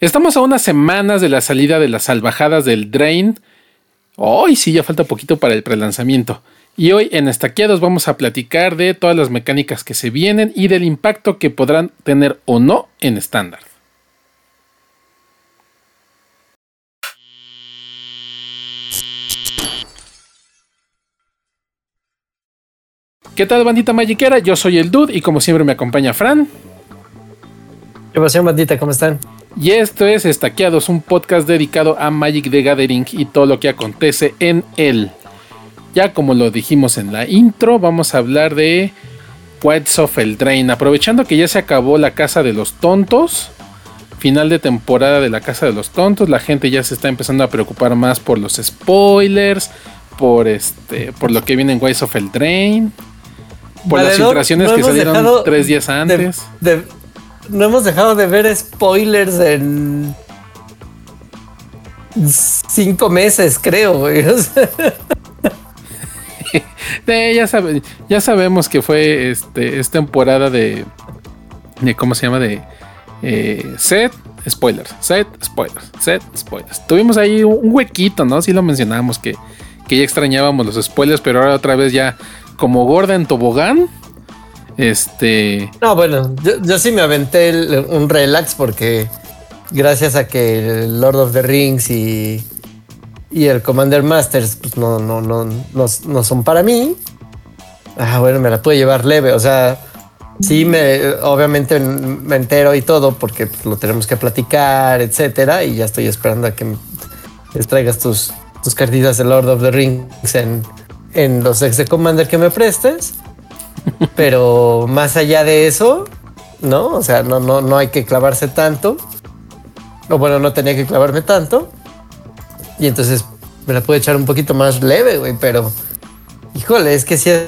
Estamos a unas semanas de la salida de las salvajadas del Drain. Hoy sí, ya falta poquito para el prelanzamiento. Y hoy en Estaqueados vamos a platicar de todas las mecánicas que se vienen y del impacto que podrán tener o no en estándar. ¿Qué tal bandita magiquera? Yo soy el Dude y como siempre me acompaña Fran. ¿Qué pasa bandita? ¿Cómo están? Y esto es Estaqueados, un podcast dedicado a Magic the Gathering y todo lo que acontece en él. Ya como lo dijimos en la intro, vamos a hablar de Whites of Eldraine. Aprovechando que ya se acabó la Casa de los Tontos, final de temporada de la Casa de los Tontos, la gente ya se está empezando a preocupar más por los spoilers, por este, por lo que viene en Whites of Eldraine, por las filtraciones que salieron tres días antes no hemos dejado de ver spoilers en cinco meses, creo, ya, ya sabemos que fue este, es temporada de, de. ¿Cómo se llama? De. Eh, set, spoilers. Set, spoilers. Set, spoilers. Tuvimos ahí un huequito, ¿no? Sí lo mencionábamos que, que ya extrañábamos los spoilers, pero ahora otra vez ya como gorda en tobogán este. No, bueno, yo, sí me aventé un relax porque gracias a que el Lord of the Rings y, y el Commander Masters pues no, no, no, no, son para mí. Ah, bueno, me la pude llevar leve. O sea, sí me, obviamente me entero y todo porque pues, lo tenemos que platicar, etcétera. Y ya estoy esperando a que traigas tus, tus cartitas de Lord of the Rings en, en los ex de Commander que me prestes. Pero más allá de eso, ¿no? O sea, no, no, no hay que clavarse tanto. O bueno, no tenía que clavarme tanto. Y entonces me la pude echar un poquito más leve, güey. Pero, híjole, es que sí ha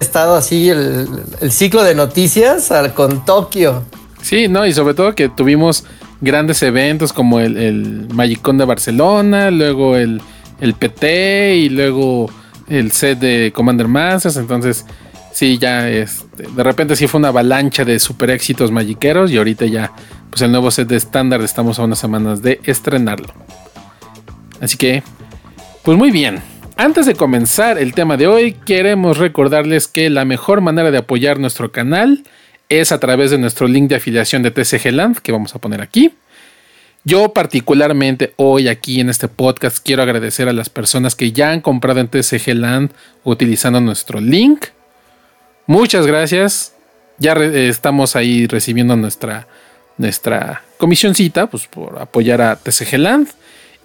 estado así el, ciclo de noticias con Tokio. Sí, no, y sobre todo que tuvimos grandes eventos como el, el Magicón de Barcelona, luego el, el PT y luego el set de Commander Masters. Entonces, sí, ya este, de repente sí fue una avalancha de super éxitos magiqueros y ahorita ya, pues el nuevo set de estándar estamos a unas semanas de estrenarlo. Así que, pues muy bien. Antes de comenzar el tema de hoy, queremos recordarles que la mejor manera de apoyar nuestro canal es a través de nuestro link de afiliación de TCG Land que vamos a poner aquí. Yo particularmente hoy aquí en este podcast quiero agradecer a las personas que ya han comprado en TCG Land utilizando nuestro link. Muchas gracias. Ya estamos ahí recibiendo nuestra, nuestra comisioncita pues, por apoyar a TCG Land.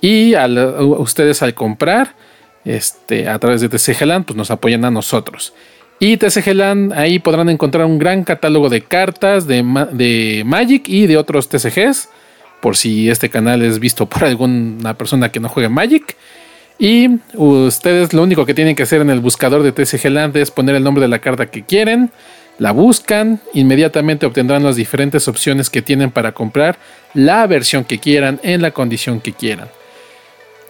Y a, ustedes al comprar este, a través de TCG Land, pues nos apoyan a nosotros. Y TCG Land, ahí podrán encontrar un gran catálogo de cartas de, de Magic y de otros TCGs. Por si este canal es visto por alguna persona que no juegue Magic. Y ustedes lo único que tienen que hacer en el buscador de TCG Land es poner el nombre de la carta que quieren, la buscan, inmediatamente obtendrán las diferentes opciones que tienen para comprar la versión que quieran en la condición que quieran.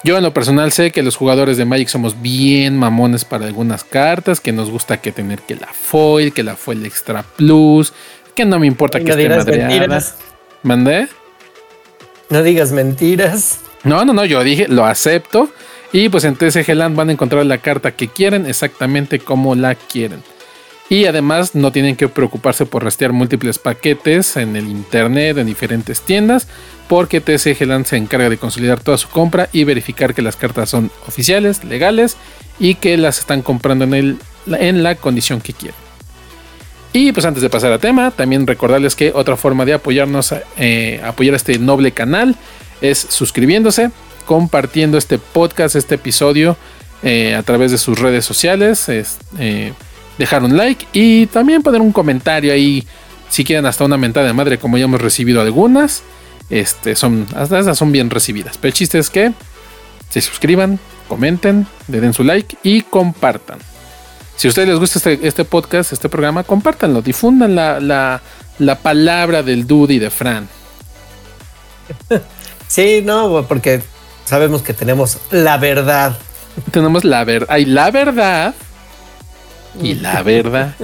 Yo en lo personal sé que los jugadores de Magic somos bien mamones para algunas cartas, que nos gusta que tener que la foil, que la foil extra plus, que no me importa que esté madreada. ¿Mandé? No digas mentiras. No, no, no, yo dije, lo acepto. Y pues en TCG Land van a encontrar la carta que quieren exactamente como la quieren. Y además no tienen que preocuparse por rastrear múltiples paquetes en el internet, en diferentes tiendas, porque TCG Land se encarga de consolidar toda su compra y verificar que las cartas son oficiales, legales y que las están comprando en, el, en la condición que quieren. Y pues antes de pasar a tema, también recordarles que otra forma de apoyarnos, eh, apoyar este noble canal es suscribiéndose, compartiendo este podcast, este episodio eh, a través de sus redes sociales. Eh, dejar un like y también poner un comentario ahí. Si quieren hasta una mentada de madre, como ya hemos recibido algunas. Este, son, hasta esas son bien recibidas. Pero el chiste es que se suscriban, comenten, le den su like y compartan. Si a ustedes les gusta este, este podcast, este programa, compártanlo, difundan la, la, la palabra del Dude de Fran. Sí, no, porque sabemos que tenemos la verdad. Tenemos la verdad. Hay la verdad y la verdad.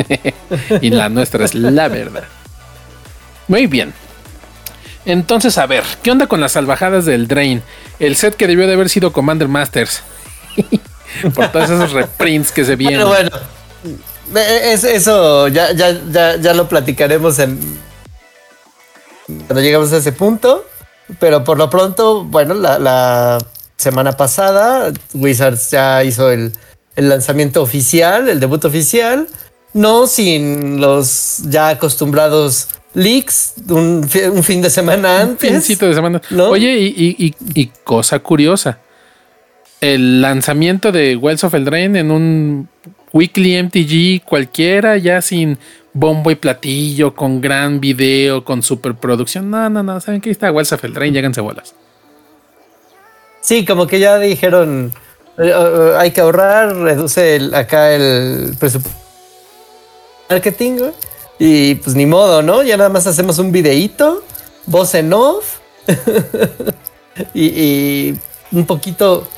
y la nuestra es la verdad. Muy bien. Entonces, a ver, ¿qué onda con las salvajadas del Drain? El set que debió de haber sido Commander Masters. Por todos esos reprints que se vienen. Bueno, bueno. eso ya, ya, ya, ya lo platicaremos en cuando llegamos a ese punto. Pero por lo pronto, bueno, la, semana pasada Wizards ya hizo el, lanzamiento oficial, el debut oficial, no sin los ya acostumbrados leaks un, fin de semana antes. Un fincito de semana. Oye, y, y, cosa curiosa. El lanzamiento de Wells of Eldraine en un weekly MTG cualquiera, ya sin bombo y platillo, con gran video, con superproducción. No, no, no. ¿Saben qué? Está Wells of Eldraine, lléganse bolas. Sí, como que ya dijeron, eh, eh, hay que ahorrar, reduce acá el presupuesto marketing, y pues ni modo, ¿no? Ya nada más hacemos un videíto, voz en off, y, un poquito,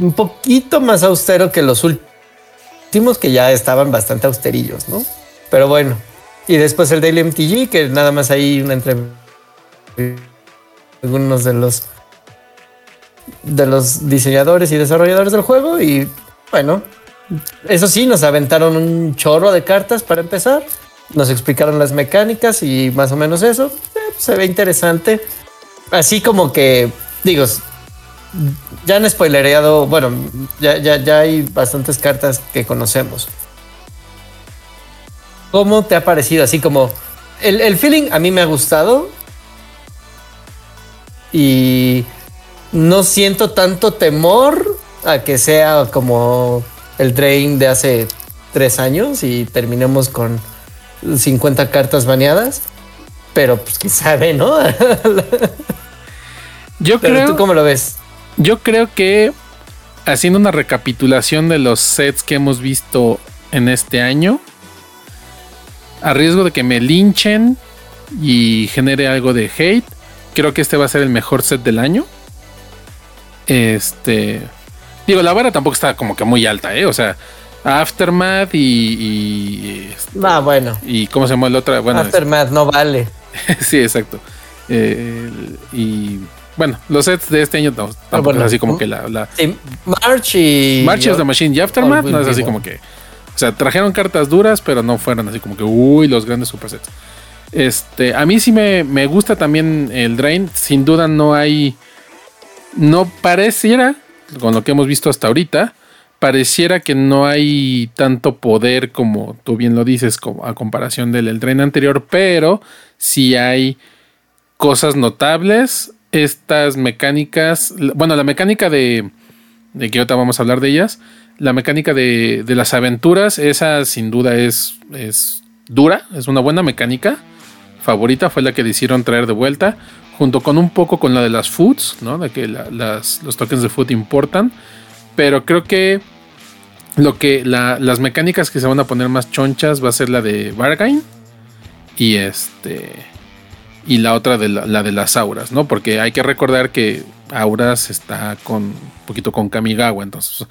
un poquito más austero que los últimos que ya estaban bastante austerillos, ¿no? Pero bueno, y después el Daily MTG, que nada más hay una entrevista algunos de los de los diseñadores y desarrolladores del juego y bueno, eso sí, nos aventaron un chorro de cartas para empezar, nos explicaron las mecánicas y más o menos eso, eh, se ve interesante, así como que, digo, ya han spoilereado, bueno, ya, ya, ya hay bastantes cartas que conocemos. ¿Cómo te ha parecido? Así como el, el feeling a mí me ha gustado y no siento tanto temor a que sea como el Drain de hace tres años y terminemos con 50 cartas baneadas. Pero pues quién sabe, ¿no? yo creo. ¿Tú cómo lo ves? Yo creo que haciendo una recapitulación de los sets que hemos visto en este año, a riesgo de que me linchen y genere algo de hate, creo que este va a ser el mejor set del año. Este. Digo, la vara tampoco está como que muy alta, ¿eh? O sea, Aftermath y. y este, ah, bueno. ¿Y cómo se llama el otro? Bueno, Aftermath no vale. sí, exacto. Eh, y. Bueno, los sets de este año no, tampoco es así como que la. la... March y. March of the Machine y Aftermath no es así como que. O sea, trajeron cartas duras, pero no fueron así como que, uy, los grandes supersets. Este, a mí sí me, me gusta también el Drain. Sin duda no hay. No pareciera, con lo que hemos visto hasta ahorita, pareciera que no hay tanto poder como tú bien lo dices, como a comparación del el Drain anterior, pero sí hay cosas notables. Estas mecánicas, bueno, la mecánica de, de que vamos a hablar de ellas, la mecánica de, las aventuras, esa sin duda es, es dura, es una buena mecánica. Favorita fue la que decidieron traer de vuelta, junto con un poco con la de las foods, ¿no? De que las, los tokens de food importan. Pero creo que lo que las mecánicas que se van a poner más chonchas va a ser la de Bargain y este y la otra de la, de las auras, ¿no? Porque hay que recordar que auras está con un poquito con Kamigawa, entonces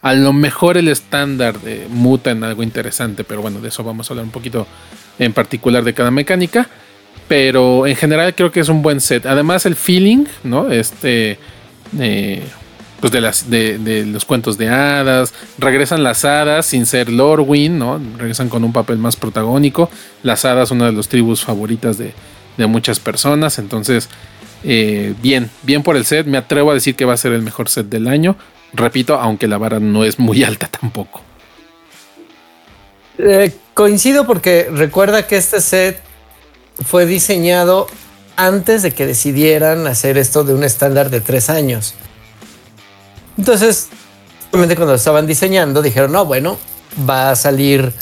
a lo mejor el estándar de muta en algo interesante, pero bueno, de eso vamos a hablar un poquito en particular de cada mecánica. Pero en general creo que es un buen set. Además, el feeling, ¿no? Este. Eh, pues de, las, de, los cuentos de hadas. Regresan las hadas sin ser Lorwyn, ¿no? Regresan con un papel más protagónico. Las hadas, una de las tribus favoritas de, muchas personas. Entonces, eh, bien, bien por el set. Me atrevo a decir que va a ser el mejor set del año. Repito, aunque la vara no es muy alta tampoco. Eh, coincido porque recuerda que este set fue diseñado antes de que decidieran hacer esto de un estándar de tres años. Entonces, obviamente cuando lo estaban diseñando, dijeron, no, bueno, va a salir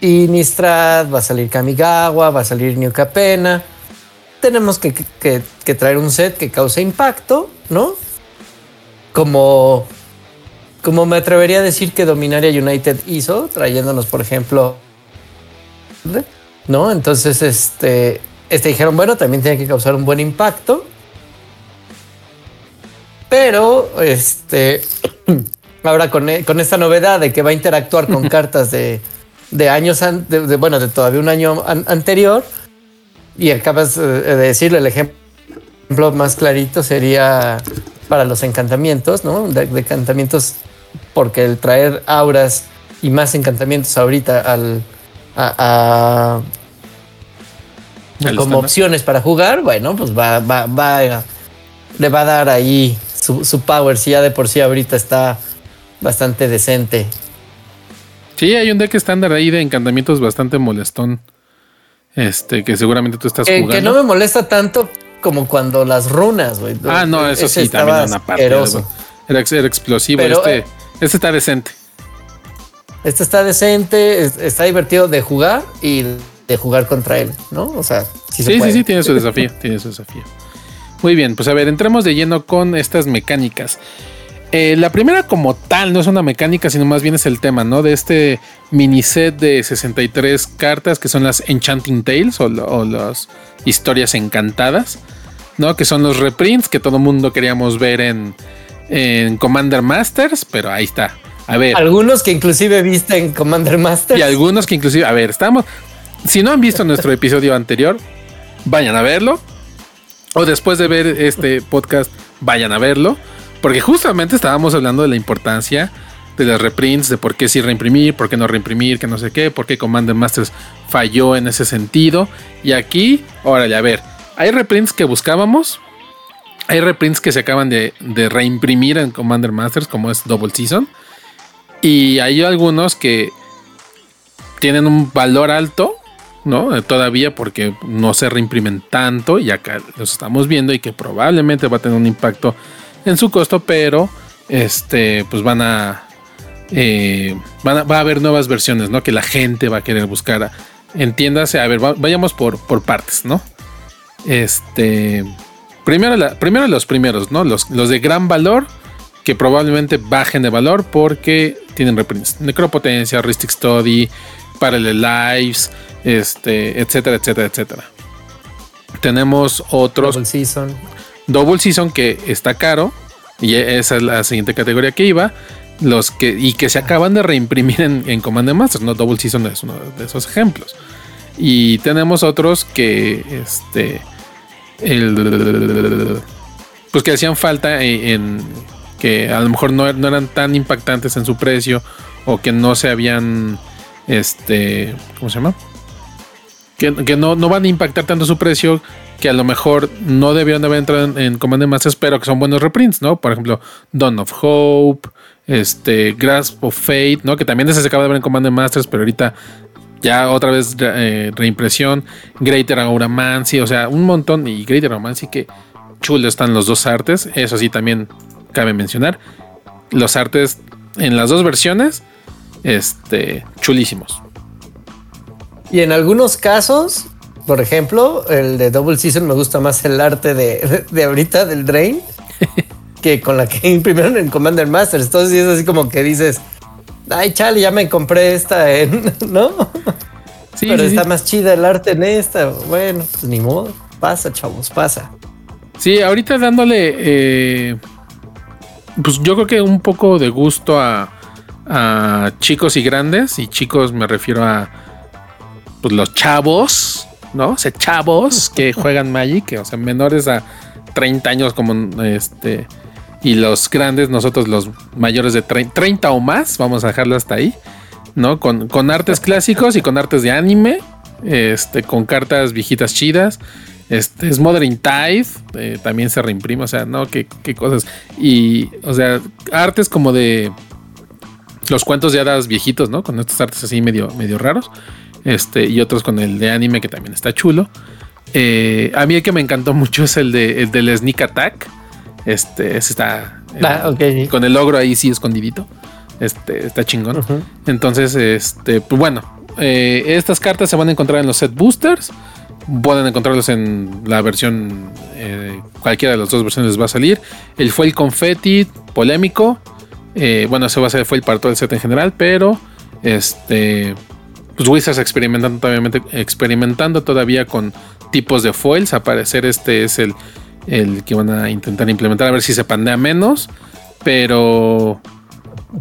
Innistrad, va a salir Kamigawa, va a salir New Capena. Tenemos que, que traer un set que cause impacto, ¿no? Como, como me atrevería a decir que Dominaria United hizo, trayéndonos, por ejemplo, ¿no? Entonces, este, este dijeron, bueno, también tiene que causar un buen impacto. Pero, este, ahora con, con esta novedad de que va a interactuar con cartas de, de años, de, bueno, de todavía un año anterior, y acabas de decirle el ejemplo más clarito sería para los encantamientos, ¿no? De, encantamientos, porque el traer auras y más encantamientos ahorita al, a, como opciones para jugar, bueno, pues va, va, va, le va a dar ahí su, su power, si ya de por sí ahorita está bastante decente. Sí, hay un deck estándar ahí de encantamientos bastante molestón. Este, que seguramente tú estás jugando. Que no me molesta tanto como cuando las runas, güey. Ah, no, eso sí, también una parte. Era, era, explosivo. este, eh, este está decente. Este está decente, está divertido de jugar y de jugar contra él, ¿no? O sea, sí, sí, sí, sí, tiene su desafío, tiene su desafío. Muy bien, pues a ver, entremos de lleno con estas mecánicas. Eh, la primera como tal no es una mecánica, sino más bien es el tema, ¿no? De este mini set de 63 cartas que son las Enchanting Tales o, las historias encantadas, ¿no? Que son los reprints que todo mundo queríamos ver en, en Commander Masters, pero ahí está. A ver. Algunos que inclusive viste en Commander Masters. Y algunos que inclusive, a ver, estamos... Si no han visto nuestro episodio anterior, vayan a verlo. O después de ver este podcast, vayan a verlo porque justamente estábamos hablando de la importancia de las reprints, de por qué sí reimprimir, por qué no reimprimir, que no sé qué, por qué Commander Masters falló en ese sentido. Y aquí, órale, a ver, hay reprints que buscábamos, hay reprints que se acaban de, reimprimir en Commander Masters, como es Double Season, y hay algunos que tienen un valor alto, ¿no? Todavía porque no se reimprimen tanto, y acá los estamos viendo, y que probablemente va a tener un impacto en su costo, pero este, pues van a, eh, van a, va a haber nuevas versiones, ¿no? Que la gente va a querer buscar. Entiéndase, a ver, vayamos por partes, ¿no? Este, primero, la, primero los primeros, ¿no? Los, los de gran valor, que probablemente bajen de valor porque tienen reprints. Necropotencia, Ristic Study, Parallel Lives, este, etcétera, etcétera, etcétera. Tenemos otros. Double Season. Double Season que está caro, y esa es la siguiente categoría que iba. Los que, y que se acaban de reimprimir en, en Command Masters, ¿no? Double Season es uno de esos ejemplos. Y tenemos otros que, este, pues que hacían falta en, que a lo mejor no, eran tan impactantes en su precio o que no se habían, este, ¿cómo se llama? Que, no, no, van a impactar tanto su precio que a lo mejor no debieron de haber entrado en, en Command Masters, pero que son buenos reprints, ¿no? Por ejemplo, Dawn of Hope, este, Grasp of Fate, ¿no? Que también se acaba de ver en Command Masters, pero ahorita ya otra vez eh, reimpresión, Greater Auramancy, o sea, un montón, y Greater Auramancy que chulo están los dos artes, eso sí también cabe mencionar, los artes en las dos versiones, este, chulísimos. Y en algunos casos, por ejemplo, el de Double Season me gusta más el arte de, de, ahorita del Drain que con la que imprimieron en Commander Masters. Entonces es así como que dices, ay, chale, ya me compré esta, ¿no? Sí, Pero está más chida el arte en esta. Bueno, pues ni modo. Pasa, chavos, pasa. Sí, ahorita dándole, eh, pues yo creo que un poco de gusto a, a chicos y grandes. Y chicos me refiero a pues, los chavos ¿no? O sea, chavos que juegan Magic, o sea, menores a 30 años como este y los grandes, nosotros los mayores de 30, o más, vamos a dejarlo hasta ahí, ¿no? Con, con artes clásicos y con artes de anime, este, con cartas viejitas chidas. Este es Modern Tide, eh, también se reimprime, o sea, no, qué, qué cosas. Y, o sea, artes como de los cuentos de hadas viejitos, ¿no? Con estos artes así medio, medio raros. Este, y otros con el de anime que también está chulo. Eh, a mí el que me encantó mucho es el, de, el del Sneak Attack. Este, ese está ah, con el logro ahí sí escondidito. Este, está chingón. Entonces, este, pues bueno, eh, estas cartas se van a encontrar en los set boosters. Pueden encontrarlos en la versión, eh, cualquiera de las dos versiones les va a salir. El fue el confetti polémico. bueno, ese va a ser fue el para todo el set en general, pero este pues Wizards experimentando experimentando todavía con tipos de foils. A parecer este es el, el que van a intentar implementar a ver si se pandea menos. Pero,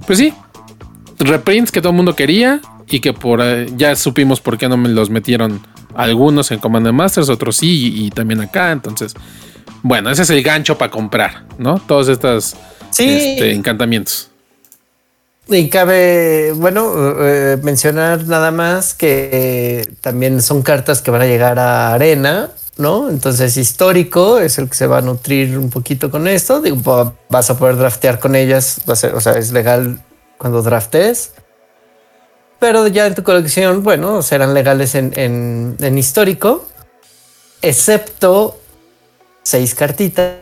pues sí, reprints que todo el mundo quería y que por ya supimos por qué no me los metieron Algunos en Commander Masters, otros sí, y, también acá. Entonces, bueno, ese es el gancho para comprar, ¿no? Todos estos este, encantamientos. Y cabe, bueno, eh, mencionar nada más que también son cartas que van a llegar a Arena, ¿no? Entonces, histórico es el que se va a nutrir un poquito con esto. Digo, vas a poder draftear con ellas, va a ser, o sea, es legal cuando draftes. Pero ya en tu colección, bueno, serán legales en, en, histórico, excepto seis cartitas.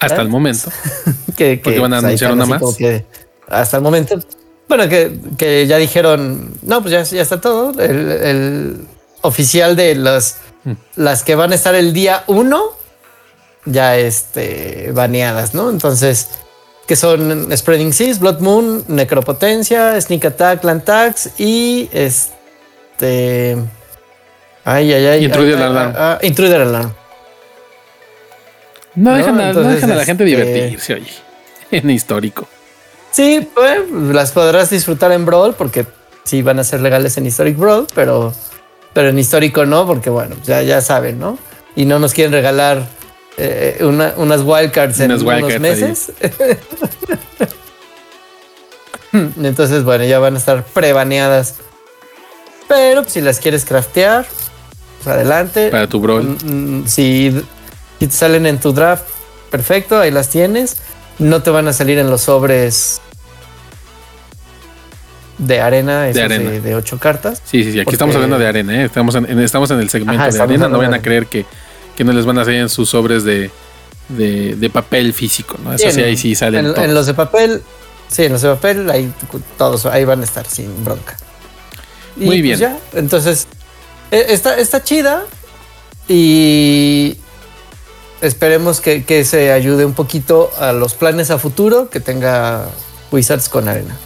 Hasta el momento. que, que, van a pues, anunciar una más hasta el momento. Bueno, que, ya dijeron, no, pues ya, ya está todo. El, oficial de las, mm. las que van a estar el día uno, ya este, baneadas, ¿no? Entonces, que son Spreading Seas, Blood Moon, Necropotencia, Sneak Attack, Land Tax y este. Ay, ay, ay. Intruder Alarm. Ah, Intruder Alarm. No, dejan, a, la gente este, divertirse, oye, en histórico. Sí, pues las podrás disfrutar en Brawl porque sí van a ser legales en Historic Brawl, pero, pero en histórico no, porque bueno, ya, ya saben, ¿no? Y no nos quieren regalar eh, unas wildcards en unos meses. Entonces, bueno, ya van a estar prebaneadas. Pero si las quieres craftear, pues adelante. Para tu brawl. Mm, mm, si, si te salen en tu draft, perfecto, ahí las tienes. No te van a salir en los sobres de arena, de, arena. De, ocho cartas. Sí, sí, sí. Aquí estamos hablando de arena, ¿eh? estamos, en, estamos en el segmento de arena. No vayan a creer que, no les van a salir en sus sobres de, de, papel físico, ¿no? Eso sí, ahí sí salen. En, los de papel, sí, en los de papel, ahí todos ahí van a estar sin bronca. Muy pues bien. entonces, e, está, está chida y esperemos que, que se ayude un poquito a los planes a futuro que tenga Wizards con arena.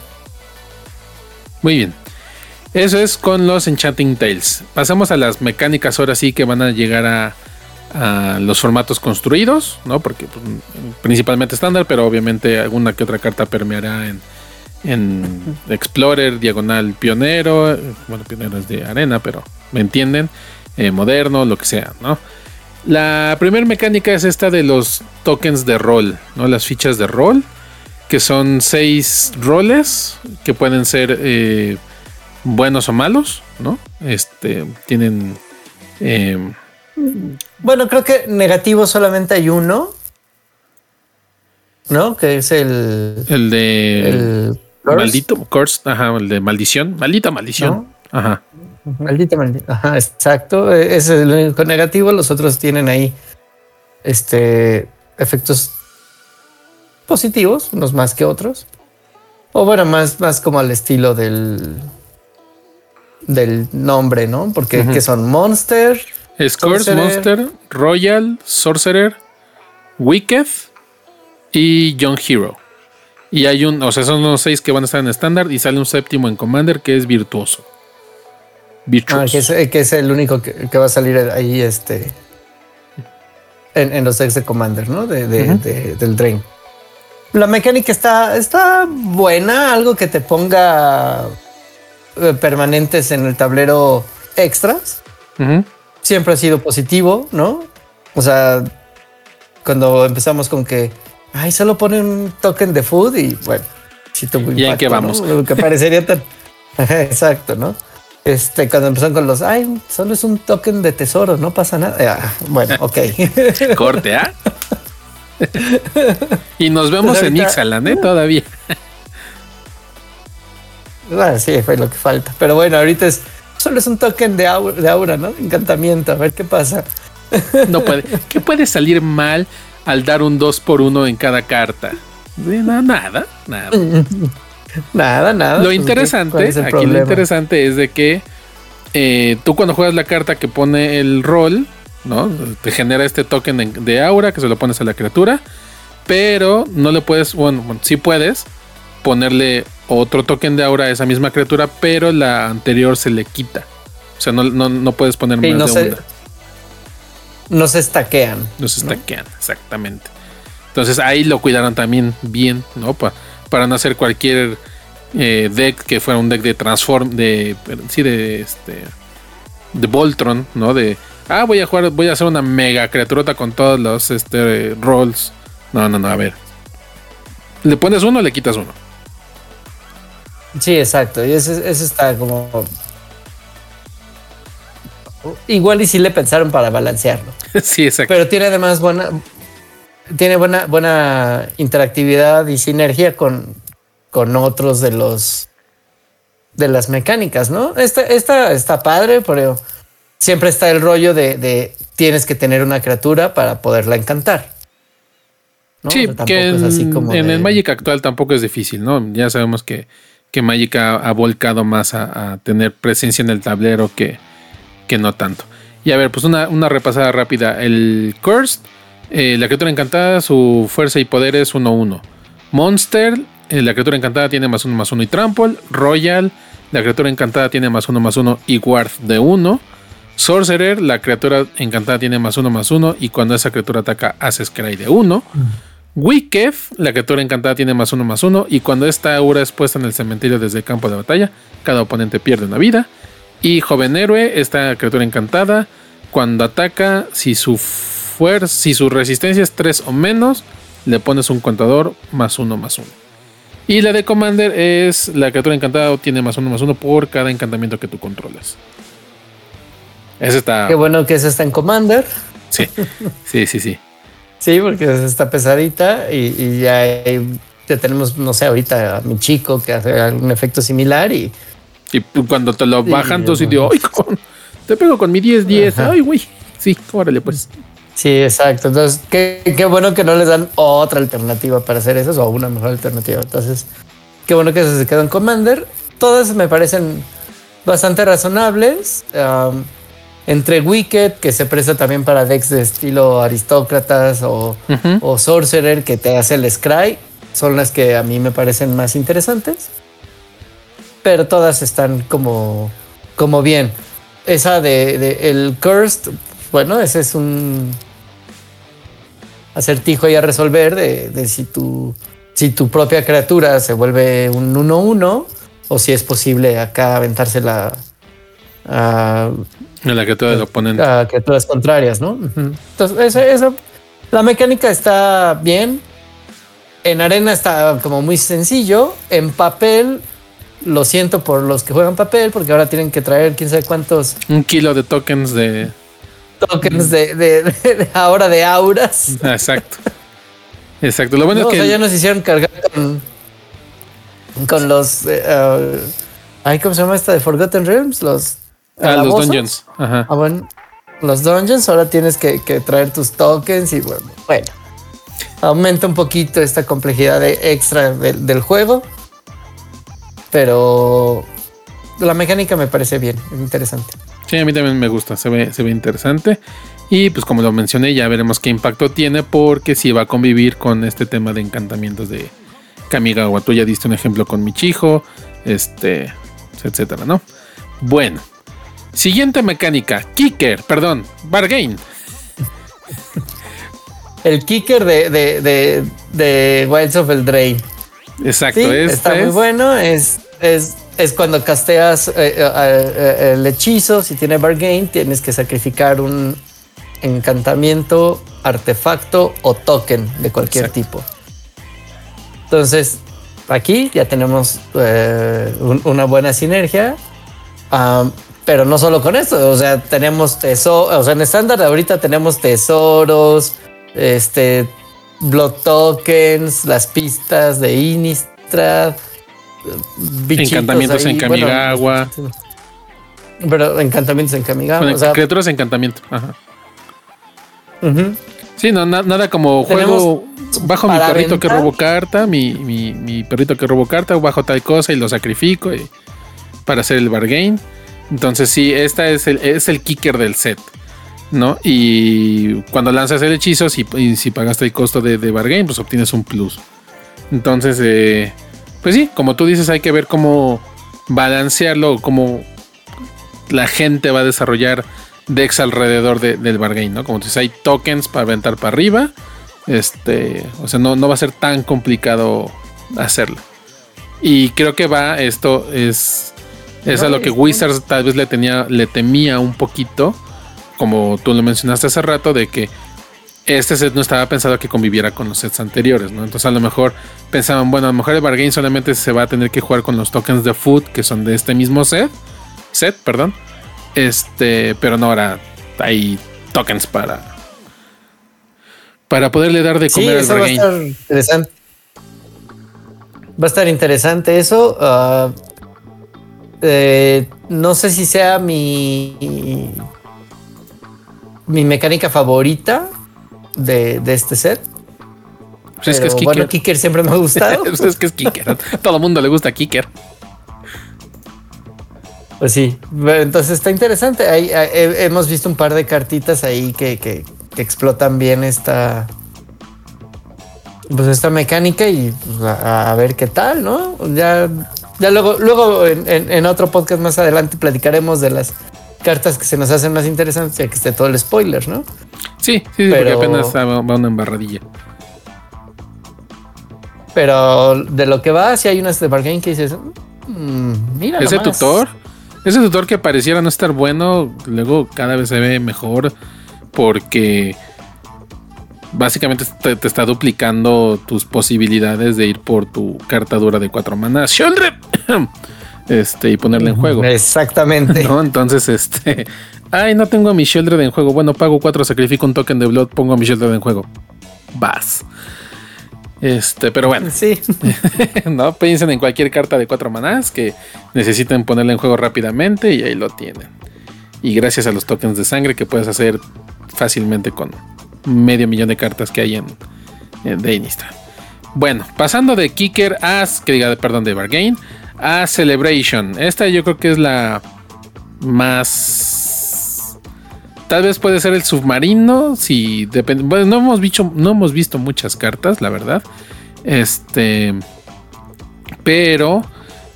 Muy bien. Eso es con los Enchanting Tales. Pasamos a las mecánicas ahora sí que van a llegar a, los formatos construidos, ¿no? Porque pues, principalmente estándar, pero obviamente alguna que otra carta permeará en, en Explorer, Diagonal Pionero. Bueno, Pionero es de arena, pero me entienden. Eh, moderno, lo que sea, ¿no? La primera mecánica es esta de los tokens de rol, ¿no? Las fichas de rol que son seis roles que pueden ser eh, buenos o malos, ¿no? Este, tienen... Eh, bueno, creo que negativo solamente hay uno, ¿no? Que es el... El de... El maldito, curse, ajá, el de maldición, maldita maldición. Ajá. Maldita maldición, ajá, exacto. Ese es el único negativo, los otros tienen ahí este efectos positivos, unos más que otros. O bueno, más, más como al estilo del, del nombre, ¿no? Porque que son Monster, Scores, Monster, Royal, Sorcerer, Wicked y Young Hero. Y hay un, o sea, son los seis que van a estar en estándar y sale un séptimo en Commander que es virtuoso. Ah, que, es, el único que, va a salir ahí este en, los decks de Commander, ¿no? De, del Drain. La mecánica está, está buena, algo que te ponga eh, permanentes en el tablero extras. Siempre ha sido positivo, ¿no? O sea, cuando empezamos con que, ay, solo pone un token de food y bueno, si tuvo ¿Y en qué vamos? Lo que parecería tan... Exacto, ¿no? Este, cuando empezaron con los, ay, solo es un token de tesoro, no pasa nada. Ah, bueno, ok. Corte, ¿ah? y nos vemos en Ixalan, ¿eh? Todavía. Bueno, sí, fue lo que falta. Pero bueno, ahorita es solo es un token de aura, de aura, ¿no? Encantamiento, a ver qué pasa. No puede. ¿Qué puede salir mal al dar un 2 por 1 en cada carta? Nada, nada, nada. nada, nada. Lo pues, interesante, aquí lo interesante es de que eh, tú cuando juegas la carta que pone el rol, ¿no? Te genera este token de, aura que se lo pones a la criatura, pero no le puedes, bueno, bueno, sí puedes ponerle otro token de aura a esa misma criatura, pero la anterior se le quita. O sea, no, puedes poner más no de se, una. No se estaquean. No se estaquean, exactamente. Entonces ahí lo cuidaron también bien, ¿no? para no hacer cualquier eh, deck que fuera un deck de transform, de sí, de este de Voltron, ¿no? De, ah, voy a jugar, voy a hacer una mega criaturota con todos los este, rolls. No, no, no, a ver. ¿Le pones uno o le quitas uno? Sí, exacto. Y eso, está como. Igual y si le pensaron para balancearlo. sí, exacto. Pero tiene además buena. Tiene buena, buena interactividad y sinergia con, con otros de los de las mecánicas, ¿no? Esta, esta está padre, pero siempre está el rollo de, tienes que tener una criatura para poderla encantar. Sí, que en, el Magic actual tampoco es difícil, ¿no? Ya sabemos que, que Magic ha, volcado más a, tener presencia en el tablero que, que no tanto. Y a ver, pues una, una repasada rápida. El Cursed, eh, la criatura encantada, su fuerza y poder es 1-1. Monster, eh, la criatura encantada tiene más 1 más 1 y trample. Royal, la criatura encantada tiene más 1 más 1 y guard de 1. Sorcerer, la criatura encantada tiene más 1 más 1 y cuando esa criatura ataca hace scry de 1. Mm. Wicked, la criatura encantada tiene más 1 más 1 y cuando esta aura es puesta en el cementerio desde el campo de batalla, cada oponente pierde una vida. Y Joven Héroe, esta criatura encantada, cuando ataca, si su fuerza, si su resistencia es 3 o menos, le pones un contador más 1 más 1. Y la de Commander es la criatura encantada tiene más uno más uno por cada encantamiento que tú controlas. Esa está. Qué bueno que esa está en Commander. Sí, sí, sí, sí. sí, porque está pesadita y, ya, tenemos, no sé, ahorita a mi chico que hace algún efecto similar y. Y cuando te lo bajan, tú sí digo, ¡ay, te pego con mi 10-10! ¡Ay, güey! Sí, órale, pues. Sí, exacto. Entonces, qué, qué, bueno que no les dan otra alternativa para hacer eso o una mejor alternativa. Entonces, qué bueno que se quedan Commander. Todas me parecen bastante razonables. Entre Wicked, que se presta también para decks de estilo aristócratas o, o, Sorcerer, que te hace el Scry, son las que a mí me parecen más interesantes. Pero todas están como, como bien. Esa de, de el Cursed, bueno, ese es un acertijo ahí a resolver de, si, tu, si tu propia criatura se vuelve un 1-1 o si es posible acá aventársela a, a la criatura del oponente. A criaturas contrarias, ¿no? Entonces, eso, la mecánica está bien. En arena está como muy sencillo. En papel, lo siento por los que juegan papel, porque ahora tienen que traer quién sabe cuántos. Un kilo de tokens de tokens de, de, ahora de auras. Exacto. Exacto. Lo bueno es que. ya nos hicieron cargar con, con los. Uh, ¿Cómo se llama esta de Forgotten Realms? Los. Ah, los dungeons. Ajá. Ah, bueno. Los dungeons, ahora tienes que, que, traer tus tokens y bueno, bueno. Aumenta un poquito esta complejidad de extra del juego. Pero la mecánica me parece bien, interesante. Sí, a mí también me gusta, se ve, se ve interesante. Y pues como lo mencioné, ya veremos qué impacto tiene porque si va a convivir con este tema de encantamientos de Kamigawa. Tú ya diste un ejemplo con Michijo, este, etcétera, ¿no? Bueno, siguiente mecánica, Kicker, perdón, Bargain. El kicker de, de, de, Wilds of el Drain. Exacto, está muy bueno. Es, es es cuando casteas eh, eh, eh, el hechizo, si tiene bargain, tienes que sacrificar un encantamiento, artefacto o token de cualquier tipo. Entonces, aquí ya tenemos una buena sinergia. Pero no solo con esto, o sea, tenemos tesoros, o sea, en estándar ahorita tenemos tesoros, este, blood tokens, las pistas de Innistrad, encantamientos en Kamigawa. pero encantamientos en Kamigawa. criaturas de encantamiento. Ajá. Sí, no, nada como juego. Bajo mi perrito que robo carta, mi, mi, perrito que robo carta, bajo tal cosa y lo sacrifico para hacer el bargain. Entonces, sí, esta es el, es el kicker del set. ¿No? Y cuando lanzas el hechizo, si, si pagaste el costo de, de bargain, pues obtienes un plus. Entonces, eh, pues sí, como tú dices, hay que ver cómo balancearlo, cómo la gente va a desarrollar decks alrededor del bargain, ¿no? Como dices, hay tokens para aventar para arriba. Este, o sea, no, no va a ser tan complicado hacerlo. Y creo que va, esto es Es a lo que Wizards tal vez le tenía, le temía un poquito, como tú lo mencionaste hace rato, de que este set no estaba pensado que conviviera con los sets anteriores, ¿no? Entonces a lo mejor pensaban, bueno, a lo mejor el bargain solamente se va a tener que jugar con los tokens de food que son de este mismo set, set, perdón. Este, pero no ahora hay tokens para para poderle dar de comer al bargain. Va a estar interesante. Va a estar interesante eso. Ah, eh, no sé si sea mi mi mecánica favorita de, este set. Pues es que es Kicker. Bueno, Kicker siempre me ha gustado. Pues es que es Kicker. Todo el mundo le gusta Kicker. Pues sí, entonces está interesante. Ahí, hemos visto un par de cartitas ahí que, explotan bien esta, pues esta mecánica y pues, a, ver qué tal, ¿no? Ya, ya luego, luego en, otro podcast más adelante platicaremos de las cartas que se nos hacen más interesantes, ya que esté todo el spoiler, ¿no? Sí, sí, porque apenas va una embarradilla. Pero de lo que va, si hay unas de bargain que dices, mmm, mira. Ese tutor, ese tutor que pareciera no estar bueno, luego cada vez se ve mejor porque básicamente te, está duplicando tus posibilidades de ir por tu carta dura de cuatro manas. Este, y ponerla en juego. Exactamente. Entonces, este, Ay, no tengo a mi Sheldred en juego. Bueno, pago 4, sacrifico un token de Blood, pongo a mi Sheldred en juego. Vas. Este, pero bueno. Sí. no piensen en cualquier carta de 4 manás que necesiten ponerla en juego rápidamente y ahí lo tienen. Y gracias a los tokens de sangre que puedes hacer fácilmente con medio millón de cartas que hay en, de Innistrad. Bueno, pasando de Kicker a, que diga, perdón, de Bargain a Celebration. Esta yo creo que es la más Tal vez puede ser el submarino. Si depende. Bueno, no hemos visto, no hemos visto muchas cartas, la verdad. Este. Pero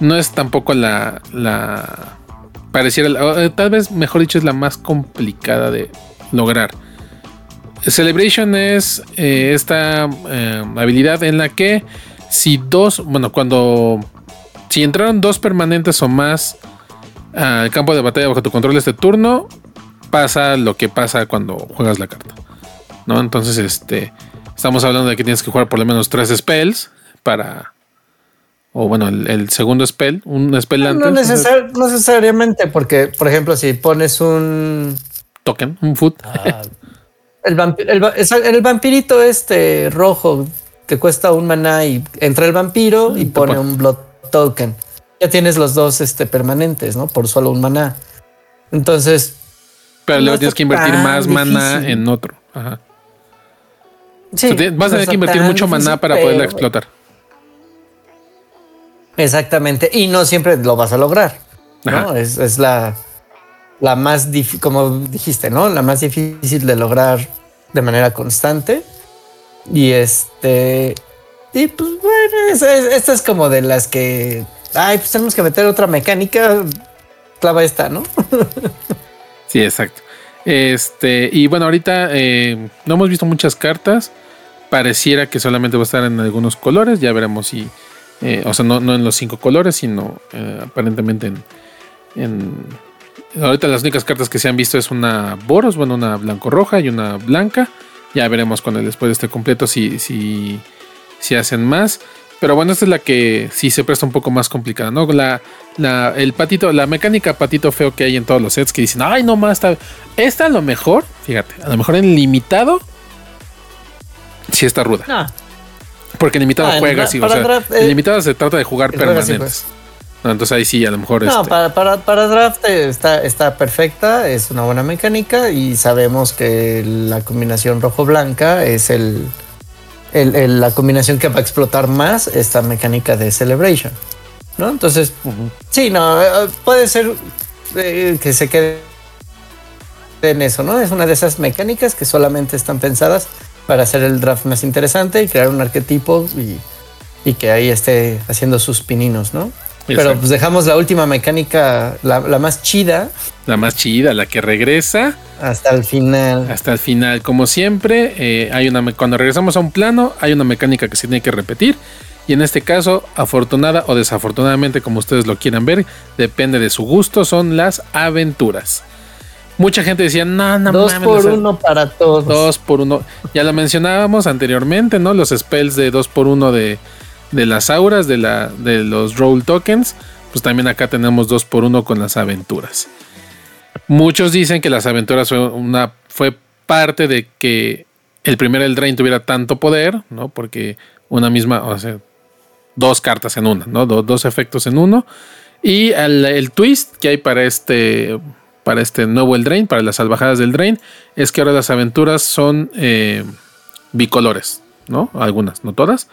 no es tampoco la. la pareciera. Tal vez, mejor dicho, es la más complicada de lograr. Celebration es eh, esta eh, habilidad en la que si dos, bueno, cuando si entraron dos permanentes o más al campo de batalla bajo tu control este turno, pasa lo que pasa cuando juegas la carta. ¿No? Entonces, este. Estamos hablando de que tienes que jugar por lo menos tres spells para. O bueno, el, segundo spell, un spell no, antes. No, necesariamente, porque, por ejemplo, si pones un. Token, un foot. Ah, el, el, vampirito este rojo que cuesta un maná y entra el vampiro y pone un blood token. Ya tienes los dos este, permanentes, ¿no? Por solo un maná. Entonces, pero luego tienes que invertir más maná en otro. Ajá. Sí, vas a tener que invertir mucho maná para poderla explotar. Exactamente. Y no siempre lo vas a lograr. ¿no? Es, la, la más difícil, como dijiste, ¿no? La más difícil de lograr de manera constante. Y este. Y pues bueno, esta es como de las que. Ay, pues tenemos que meter otra mecánica. Clava esta, ¿no? Sí, exacto. Este, y bueno, ahorita eh, no hemos visto muchas cartas. Pareciera que solamente va a estar en algunos colores. Ya veremos si. Eh, o sea, no, en los cinco colores, sino eh, aparentemente en, Ahorita las únicas cartas que se han visto es una Boros, bueno, una blanco-roja y una blanca. Ya veremos cuando después de este completo si, si, si hacen más. Pero bueno, esta es la que sí se presta un poco más complicada, ¿no? La, la, el patito, la mecánica patito feo que hay en todos los sets que dicen, ay, no más, está. Esta a lo mejor, fíjate, a lo mejor en limitado, sí está ruda. No. Porque en limitado ah, juegas, sí, o sea, en eh, limitado se trata de jugar permanentes. Entonces ahí sí, a lo mejor. No, este para, para, para, draft está, está perfecta, es una buena mecánica y sabemos que la combinación rojo-blanca es el la combinación que va a explotar más esta mecánica de Celebration. ¿no? Entonces, sí, no, eh, puede ser eh, que se quede en eso, ¿no? Es una de esas mecánicas que solamente están pensadas para hacer el draft más interesante y crear un arquetipo y, y que ahí esté haciendo sus pininos, ¿no? Pero pues dejamos la última mecánica, la, más chida. La más chida, la que regresa. Hasta el final. Hasta el final. Como siempre, eh, hay una cuando regresamos a un plano, hay una mecánica que se tiene que repetir. Y en este caso, afortunada o desafortunadamente, como ustedes lo quieran ver, depende de su gusto, son las aventuras. Mucha gente decía, no, no Dos por uno para todos. Dos por uno. Ya lo mencionábamos anteriormente, ¿no? Los spells de dos por uno de, de las auras, de, la, de los roll tokens. Pues también acá tenemos dos por uno con las aventuras. Muchos dicen que las aventuras fue, una, fue parte de que el primer Eldraine tuviera tanto poder, ¿no? Porque una misma, o sea, dos cartas en una, ¿no? dos efectos en uno. Y el, twist que hay para este, para este nuevo Eldraine, para las salvajadas del Drain, es que ahora las aventuras son eh, bicolores, ¿no? Algunas, no todas.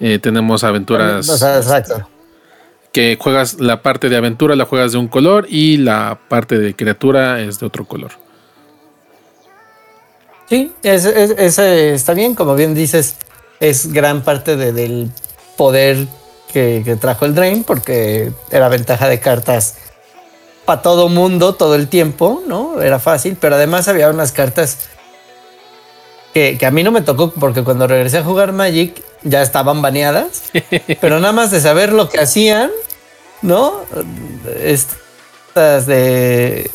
Eh, tenemos aventuras. exacto. Que juegas la parte de aventura, la juegas de un color y la parte de criatura es de otro color. Sí, ese está bien, como bien dices, es gran parte del poder que, trajo el Drain, porque era ventaja de cartas para todo mundo todo el tiempo, ¿no? Era fácil, pero además había unas cartas que, a mí no me tocó porque cuando regresé a jugar Magic ya estaban baneadas, pero nada más de saber lo que hacían, ¿no? Estas de...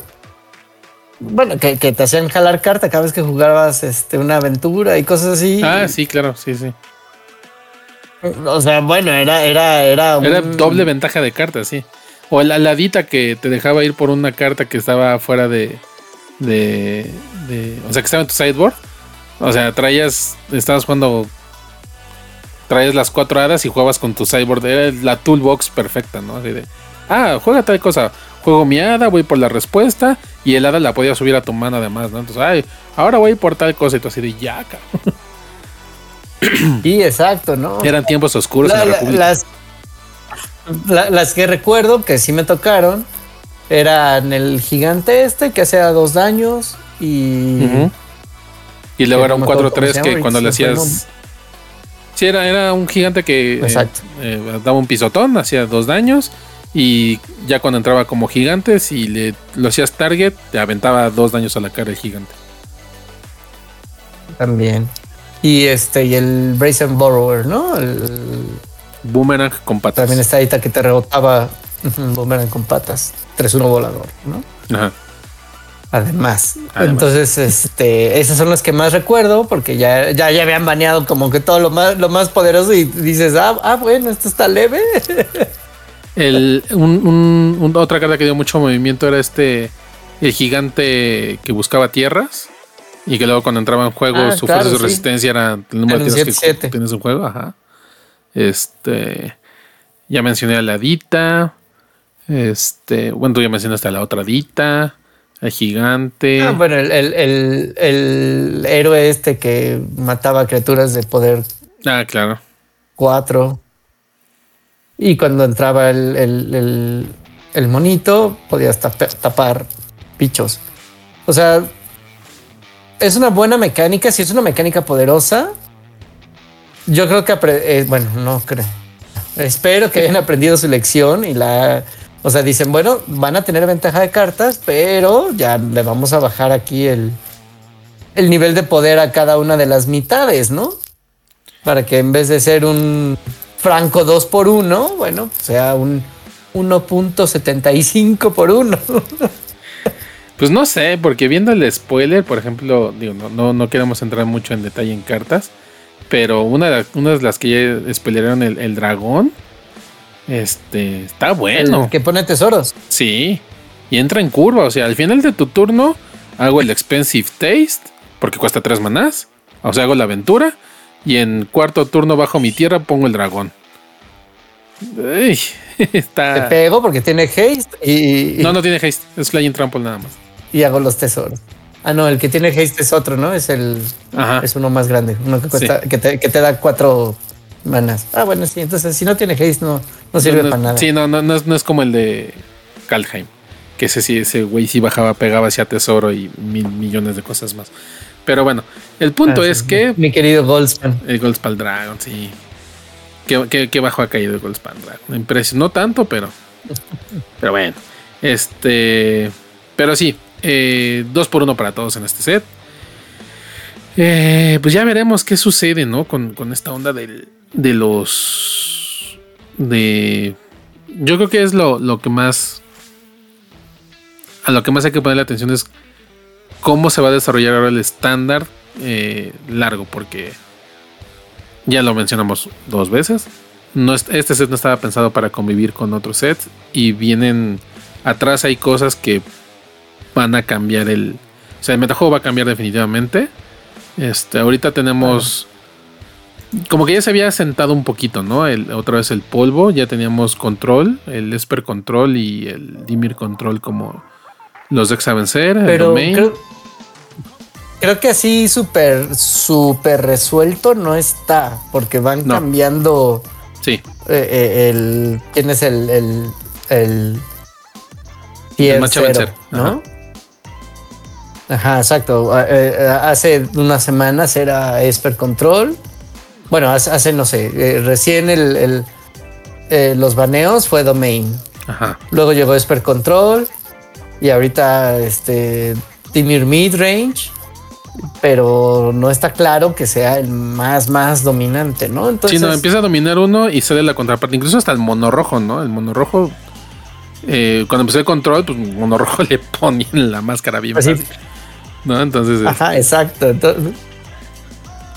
Bueno, que, que te hacían jalar carta cada vez que jugabas este, una aventura y cosas así. Ah, sí, claro, sí, sí. O sea, bueno, era, era, era, era doble ventaja de cartas, sí. O la ladita que te dejaba ir por una carta que estaba fuera de, de, de, O sea, que estaba en tu sideboard. O sea, traías. Estabas jugando. Traías las cuatro hadas y jugabas con tu sideboard. Era la toolbox perfecta, ¿no? Así de. Ah, juega tal cosa. Juego mi hada, voy por la respuesta. Y el hada la podía subir a tu mano además, ¿no? Entonces, ay, ahora voy por tal cosa. Y tú así de ya, cabrón. Sí, exacto, ¿no? Eran tiempos oscuros en la República. Las, que recuerdo que sí me tocaron eran el gigante este que hacía dos daños y. Y luego era un 4-3 que cuando le hacías. Sí, era, era un gigante que eh, eh, daba un pisotón, hacía dos daños. Y ya cuando entraba como gigante, si le lo hacías target, te aventaba dos daños a la cara el gigante. También. Y este, y el Brazen Borrower, ¿no? El Boomerang con patas. También está ahí que te rebotaba Boomerang con patas. 3-1 volador, ¿no? Ajá. Además. Entonces, este, esas son las que más recuerdo porque ya, ya, ya habían baneado como que todo lo más, lo más poderoso y dices, ah, ah bueno, esto está leve. El, un, otra carta que dio mucho movimiento era este, el gigante que buscaba tierras. Y que luego cuando entraba en juego, ah, su fuerza de resistencia era el número de tierras que tienes en juego. Ajá. Este. Ya mencioné a la Dita. Este. Bueno, tú ya mencionaste a la otra Dita. El gigante. Ah, bueno, el, el, el, héroe este que mataba criaturas de poder. Ah, claro. Cuatro. Y cuando entraba el, el monito, podías tapar bichos. O sea, es una buena mecánica, si es una mecánica poderosa. Yo creo que, eh, bueno, no creo. Espero que hayan aprendido su lección y la, o sea, dicen, bueno, van a tener ventaja de cartas, pero ya le vamos a bajar aquí el, el nivel de poder a cada una de las mitades, ¿no? Para que en vez de ser un franco 2 por 1, bueno, sea un 1.75 por 1. Pues no sé, porque viendo el spoiler, por ejemplo, digo, no, no, queremos entrar mucho en detalle en cartas, pero una de, una de las que ya spoileraron el, dragón, este, está bueno. que pone tesoros. Sí, y entra en curva, o sea, al final de tu turno hago el expensive taste, porque cuesta tres manás, o sea, hago la aventura, y en cuarto turno bajo mi tierra pongo el dragón. está... Te pego porque tiene haste y... No, no tiene haste, es flying trample nada más y hago los tesoros. Ah, no, el que tiene haste es otro, ¿no? Es el. Es uno más grande. Uno que cuesta, que, te, da cuatro manas. Ah, bueno, sí. Entonces, si no tiene haste, no, no sirve para nada. Sí, no, no, no, es, no es como el de Kalheim. Que ese sí, ese güey sí bajaba, pegaba hacia tesoro y mil millones de cosas más. Pero bueno, el punto ah, es que. Mi querido Goldspan. El Goldspan Dragon, sí. Qué, qué, bajo ha caído el Goldspan Dragon. No tanto, pero. pero bueno. Este. Pero sí, eh, dos por uno para todos en este set. Eh, pues ya veremos qué sucede, ¿no? Con, esta onda de los. De... Yo creo que es lo, lo que más... A lo que más hay que ponerle atención es cómo se va a desarrollar ahora el estándar eh, largo, porque ya lo mencionamos dos veces. No, este set no estaba pensado para convivir con otros sets y vienen atrás hay cosas que van a cambiar el... O sea, el metajuego va a cambiar definitivamente. Este, ahorita tenemos... Como que ya se había sentado un poquito, ¿no? El, otra vez el polvo, ya teníamos control, el Esper Control y el Dimir Control como los decks a vencer. Pero creo, creo, que así súper, súper resuelto no está, porque van cambiando. Sí. Eh, eh, el, ¿Quién es el, el, el el macho vencer, ¿no? Ajá. exacto. Eh, hace unas semanas era Esper Control. Bueno, hace, no sé, eh, recién el, los baneos fue Domain. Ajá. Luego llegó Esper Control y ahorita este Timir Mid Range, pero no está claro que sea el más, más dominante, ¿no? Entonces, sí, no, empieza a dominar uno y sale la contraparte, incluso hasta el mono rojo, ¿no? El mono rojo eh, cuando empecé el control, pues Mono Rojo le ponían la máscara bien Así. ¿No? Entonces. Ajá, exacto.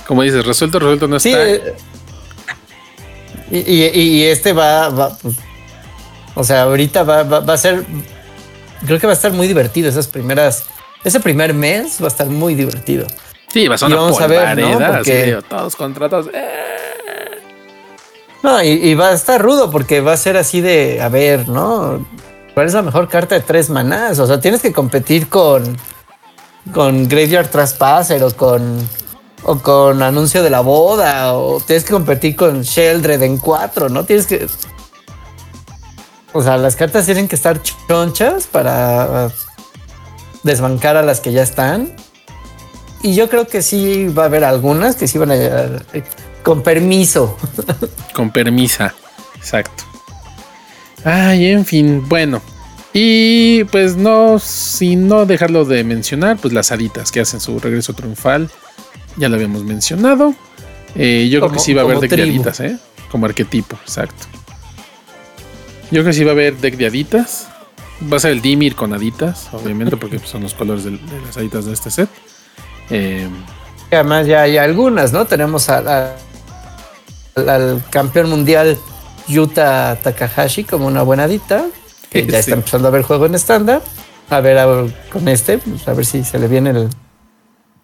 Como dices, resuelto, resuelto no está. Eh, y, este va, pues, o sea, ahorita va, va, a ser, creo que va a estar muy divertido esas primeras, ese primer mes va a estar muy divertido. Sí, va a ser una vamos a ver, ¿no? Porque, todos contratos. Eh. No, y, va a estar rudo porque va a ser así de, a ver, ¿no? ¿Cuál es la mejor carta de tres manás? O sea, tienes que competir con, con Graveyard Trespasser o con, o con Anuncio de la Boda o tienes que competir con Sheldred en cuatro, ¿no? Tienes que... O sea, las cartas tienen que estar chonchas para desbancar a las que ya están. Y yo creo que sí va a haber algunas que sí van a llegar con permiso. Con permisa, exacto. Ay, en fin, bueno. Y pues no, sin no dejarlo de mencionar, pues las haditas que hacen su regreso triunfal. Ya lo habíamos mencionado. Eh, yo creo que sí va a haber deck de haditas, ¿eh? Como arquetipo, exacto. Yo creo que sí va a haber deck de haditas. Va a ser el Dimir con haditas, obviamente, porque son los colores de, las haditas de este set. Eh, Además ya hay algunas, ¿no? Tenemos a al, campeón mundial Yuta Takahashi como una buena dita, que ya está empezando a ver juego en estándar. A ver, con este, pues, a ver si se le viene el,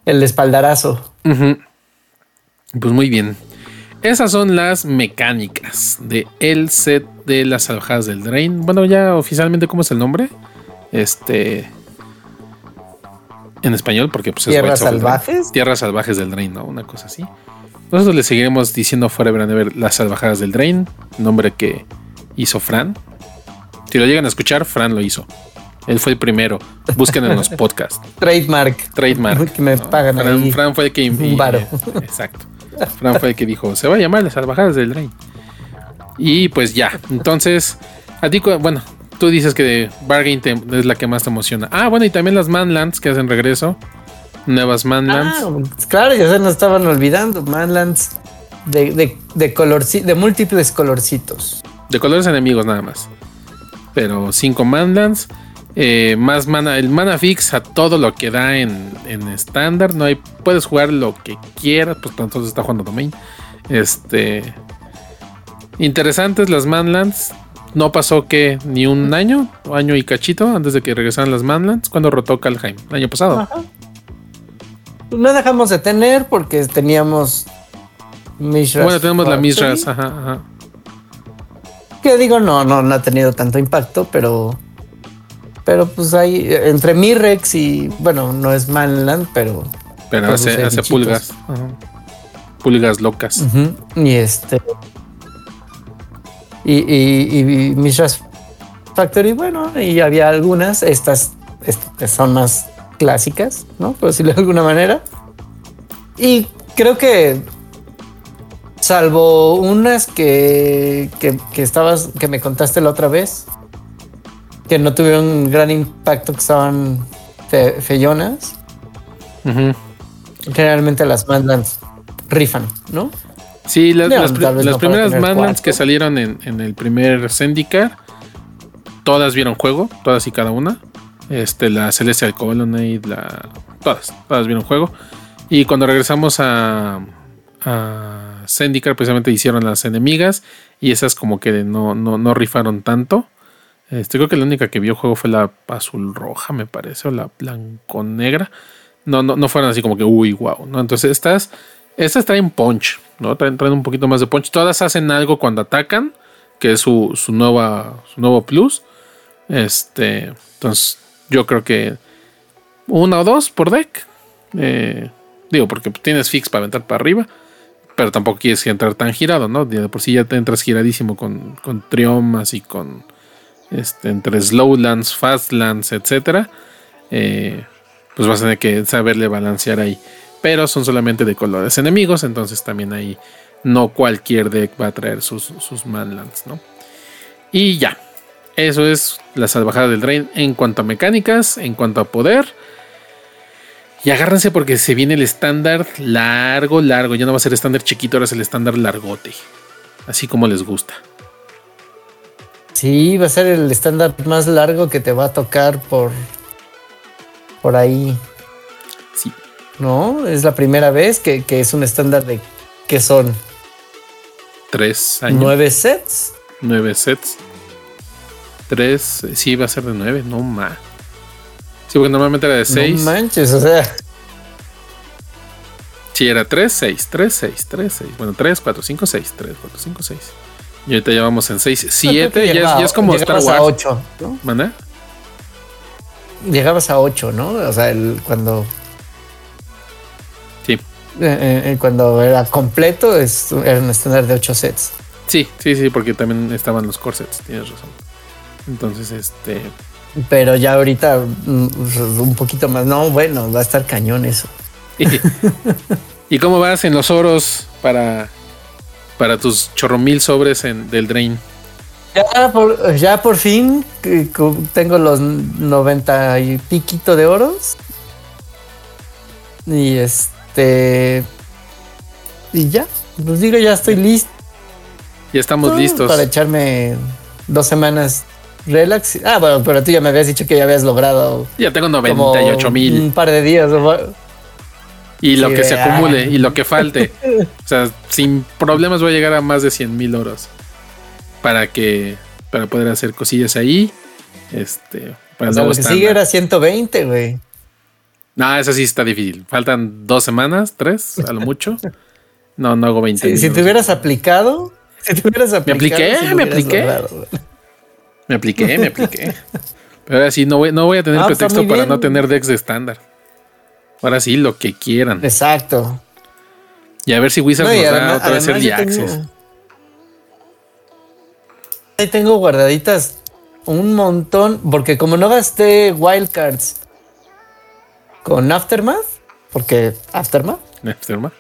el espaldarazo. Pues muy bien. Esas son las mecánicas de el set de las salvajadas del Drain. Bueno, ya oficialmente, ¿cómo es el nombre? Este. En español, porque pues es Tierras salvajes. Tierras salvajes del Drain, ¿no? Una cosa así. Nosotros le seguiremos diciendo Forever and Ever las salvajadas del Drain, nombre que hizo Fran. Si lo llegan a escuchar, Fran lo hizo. Él fue el primero. Busquen en los podcasts. Trademark. Trademark. Que me pagan Fran, Fran, fue el que. exacto. Fran fue el que dijo: Se va a llamar las salvajadas del Drain. Y pues ya. Entonces, a ti, bueno, tú dices que Bargain es la que más te emociona. Ah, bueno, y también las Manlands que hacen regreso. Nuevas Manlands. Ah, pues claro, ya se nos estaban olvidando. Manlands de, de, de, de múltiples colorcitos. De colores enemigos nada más. Pero cinco Manlands. Eh, más mana, el mana fix a todo lo que da en estándar. no hay, puedes jugar lo que quieras, pues entonces está jugando domain. Este. Interesantes las Manlands. No pasó que ni un año, año y cachito, antes de que regresaran las Manlands, cuando rotó Kalheim, el año pasado. Ajá no dejamos de tener porque teníamos Mishras. Bueno, tenemos la Mishras, ajá, ajá. Que digo, no, no, no ha tenido tanto impacto, pero. Pero pues hay. Entre Mirrex y. Bueno, no es Manland, pero. Pero hace, hace pulgas. Pulgas locas. Y este. Y, y, y Mishras Factory, bueno, y había algunas. Estas, estas son más clásicas, ¿no? Por decirlo de alguna manera. Y creo que, salvo unas que, que, estabas, que me contaste la otra vez, que no tuvieron gran impacto, que estaban feyonas. Generalmente las mandan rifan, ¿no? Sí, las, las no primeras cuatro. que salieron en, en el primer Zendikar, todas vieron juego, todas y cada una. Este, la Celestial Colonnade, la. Todas, todas vieron juego. Y cuando regresamos a. a Zendikar, precisamente hicieron las enemigas. Y esas como que no, no, no rifaron tanto. Este, creo que la única que vio juego fue la azul roja, me parece, o la blanco negra. No, no, no fueron así como que, uy, wow, ¿no? Entonces estas, estas traen punch, ¿no? Traen, traen un poquito más de punch. Todas hacen algo cuando atacan, que es su, su, nueva, su nuevo plus. Este, entonces yo creo que una o dos por deck. Eh, digo, porque tienes fix para aventar para arriba. Pero tampoco quieres entrar tan girado, ¿no? De por sí ya te entras giradísimo con, con triomas y con este, entre slowlands, fastlands, etcétera. Eh, pues vas a tener que saberle balancear ahí. Pero son solamente de colores enemigos, entonces también ahí no cualquier deck va a traer sus, sus manlands, ¿no? Y ya. Eso es la salvajada del Drain en cuanto a mecánicas, en cuanto a poder. Y agárrense porque se viene el estándar largo, largo. Ya no va a ser estándar chiquito, ahora es el estándar largote. Así como les gusta. Sí, va a ser el estándar más largo que te va a tocar por, por ahí. Sí. ¿No? Es la primera vez que, que es un estándar de que son Tres años. nueve sets. Nueve sets. Tres. Sí, va a ser de nueve. No más. Sí, porque normalmente era de seis. No manches, o sea, Sí, era 3, 6, 3, 6, 3, 6. Bueno, 3, 4, 5, 6, 3, 4, 5, 6. Y ahorita ya vamos en 6, 7. Ya, es- ya es como Star llegabas a Wars. 8, ¿no? ¿Manda? Llegabas a 8, ¿no? O sea, el, cuando, Sí. eh, eh, cuando era completo es, era un estándar de 8 sets. Sí, sí, sí, porque también estaban los corsets. Tienes razón. Entonces, este. Pero ya ahorita mm, un poquito más. No, bueno, va a estar cañón eso. ¿Y cómo vas en los oros para, para tus chorro mil sobres en, del Drain? Ya por, ya por fin tengo los 90 y piquito de oros. Y este. Y ya. Pues digo, ya estoy listo Ya estamos listos. para echarme dos semanas relax. Ah, bueno, pero tú ya me habías dicho que ya habías logrado Ya tengo como 98 mil. un par de días. Y lo Sí, que se acumule y lo que falte. O sea, sin problemas voy a llegar a más de 100 mil oros. Para que. Para poder hacer cosillas ahí. Este. Para O sea, lo que sigue era 120, güey. No, eso sí está difícil. Faltan dos semanas, tres, a lo mucho. No, no hago 20 Si, te hubieras aplicado. Si te hubieras aplicado. apliqué, me apliqué. logrado, güey. Me apliqué, me apliqué. Pero ahora sí, no voy, no voy a tener Ah, está pretexto para no tener decks de estándar. Ahora sí, lo que quieran. Exacto. Y a ver si No, y nos da además- otra vez el Access. tengo- Ahí tengo guardaditas un montón, porque como no gasté wildcards con Aftermath, porque Aftermath, Aftermath.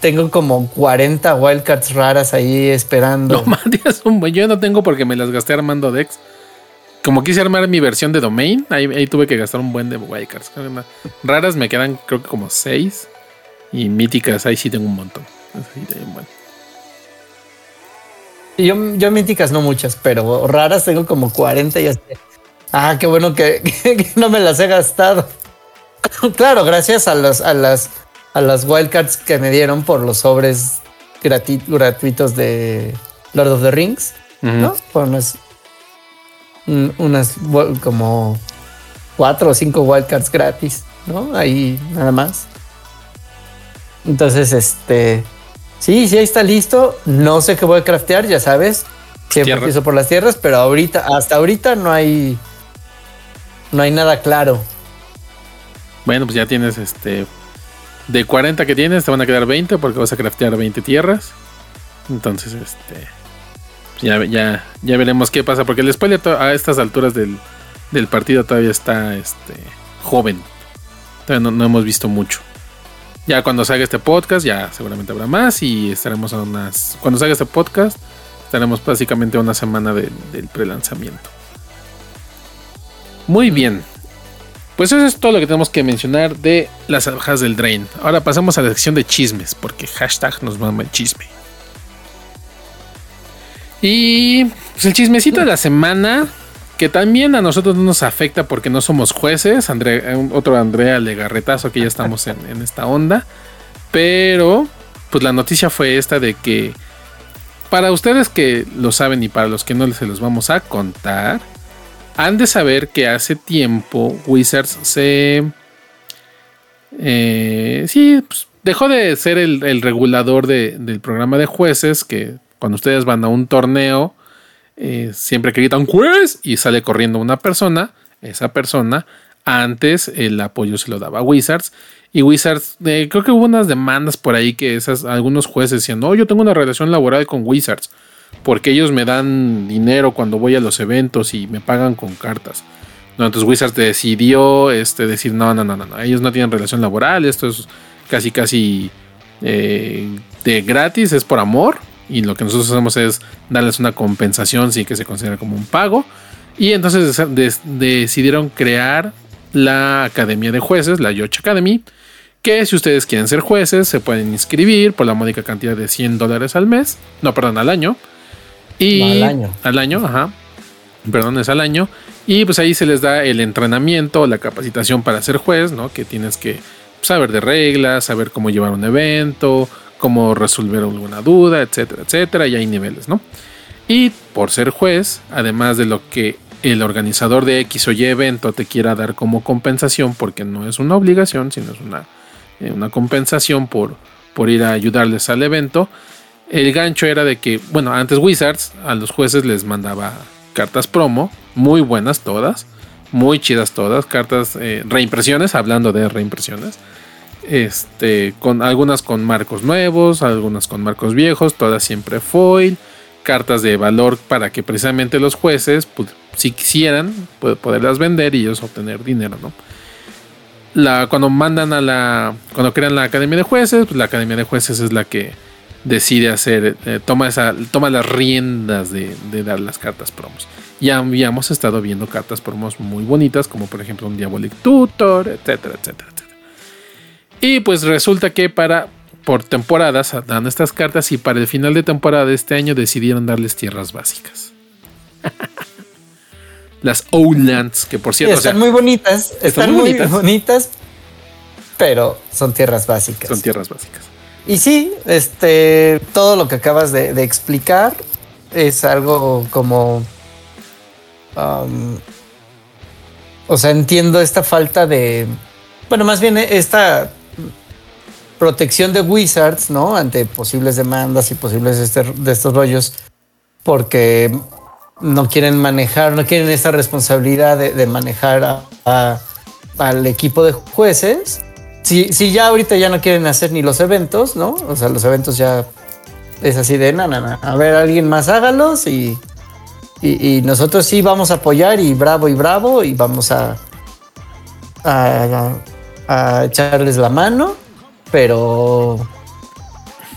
tengo como 40 wildcards raras ahí esperando. No, un buen- yo no tengo porque me las gasté armando decks. Como quise armar mi versión de domain, ahí, ahí tuve que gastar un buen de wildcards. Raras me quedan creo que como 6. Y míticas, ahí sí tengo un montón. Un buen. Yo, yo míticas no muchas, pero raras tengo como 40 y así. Ah, qué bueno que, que no me las he gastado. claro, gracias a los, a las a las wildcards que me dieron por los sobres gratuitos de Lord of the Rings, Ujú. ¿no? Por unas, unas como cuatro o cinco wildcards gratis, ¿no? Ahí nada más. Entonces, este, sí, sí, ahí está listo. No sé qué voy a craftear, ya sabes. Siempre empiezo por las tierras, pero ahorita, hasta ahorita no hay, no hay nada claro. Bueno, pues ya tienes este. De 40 que tienes, te van a quedar 20 porque vas a craftear 20 tierras. Entonces, este. Ya, ya, ya veremos qué pasa. Porque el spoiler a estas alturas del, del partido todavía está este, joven. Todavía no, no hemos visto mucho. Ya cuando salga este podcast, ya seguramente habrá más. Y estaremos a unas. Cuando salga este podcast, estaremos básicamente a una semana del, del prelanzamiento. Muy bien. Pues eso es todo lo que tenemos que mencionar de las abejas del Drain. Ahora pasamos a la sección de chismes, porque hashtag nos mama el chisme. Y pues, el chismecito de la semana, que también a nosotros no nos afecta porque no somos jueces. otro Andrea Legarretazo que ya estamos en, en esta onda. Pero, pues la noticia fue esta de que para ustedes que lo saben y para los que no se los vamos a contar, han de saber que hace tiempo Wizards se... Eh, sí, pues, dejó de ser el, regulador del programa de jueces, que cuando ustedes van a un torneo, eh, siempre gritan juez y sale corriendo una persona, esa persona, antes el apoyo se lo daba a Wizards. Y Wizards, eh, creo que hubo unas demandas por ahí que esas, algunos jueces decían, no, yo tengo una relación laboral con Wizards porque ellos me dan dinero cuando voy a los eventos y me pagan con cartas. entonces Wizards decidió este, decir, no, no, no, no, ellos no tienen relación laboral, esto es casi, casi eh, de gratis, es por amor. Y lo que nosotros hacemos es darles una compensación, sí que se considera como un pago. Y entonces decidieron crear la Academia de Jueces, la Yoch Academy, que si ustedes quieren ser jueces se pueden inscribir por la módica cantidad de 100 dólares al mes, no, perdón, al año. Y al año. Al año, ajá. Perdón, es al año. Y pues ahí se les da el entrenamiento, la capacitación para ser juez, ¿no? Que tienes que saber de reglas, saber cómo llevar un evento, cómo resolver alguna duda, etcétera, etcétera. Y hay niveles, ¿no? Y por ser juez, además de lo que el organizador de X o Y evento te quiera dar como compensación, porque no es una obligación, sino es una, eh, una compensación por, por ir a ayudarles al evento, el gancho era de que, bueno, antes Wizards a los jueces les mandaba cartas promo, muy buenas todas, muy chidas todas, cartas eh, reimpresiones, hablando de reimpresiones, este, con algunas con marcos nuevos, algunas con marcos viejos, todas siempre foil, cartas de valor para que precisamente los jueces, pues, si quisieran, poderlas vender y ellos obtener dinero, ¿no? La, cuando mandan a la, cuando crean la academia de jueces, pues la academia de jueces es la que decide hacer, eh, toma, esa, toma las riendas de, dar las cartas promos. Ya habíamos estado viendo cartas promos muy bonitas, como por ejemplo un Diabolic Tutor, etcétera, etcétera. Y pues resulta que para, por temporadas dan estas cartas y para el final de temporada de este año decidieron darles tierras básicas. las Owlands, que por cierto... están muy bonitas, están, muy bonitas. bonitas, pero son tierras básicas. Son tierras básicas. Y sí, este, todo lo que acabas de, explicar es algo como, um, o sea, entiendo esta falta de, bueno, más bien esta protección de Wizards, ¿no? Ante posibles demandas y posibles este, de estos rollos, porque no quieren manejar, no quieren esta responsabilidad de, manejar al equipo de jueces si, ya ahorita ya no quieren hacer ni los eventos, ¿no? O sea, los eventos ya es así de nada, A ver, alguien más hágalos y, y, nosotros sí vamos a apoyar y bravo y bravo y vamos a, a, echarles la mano, pero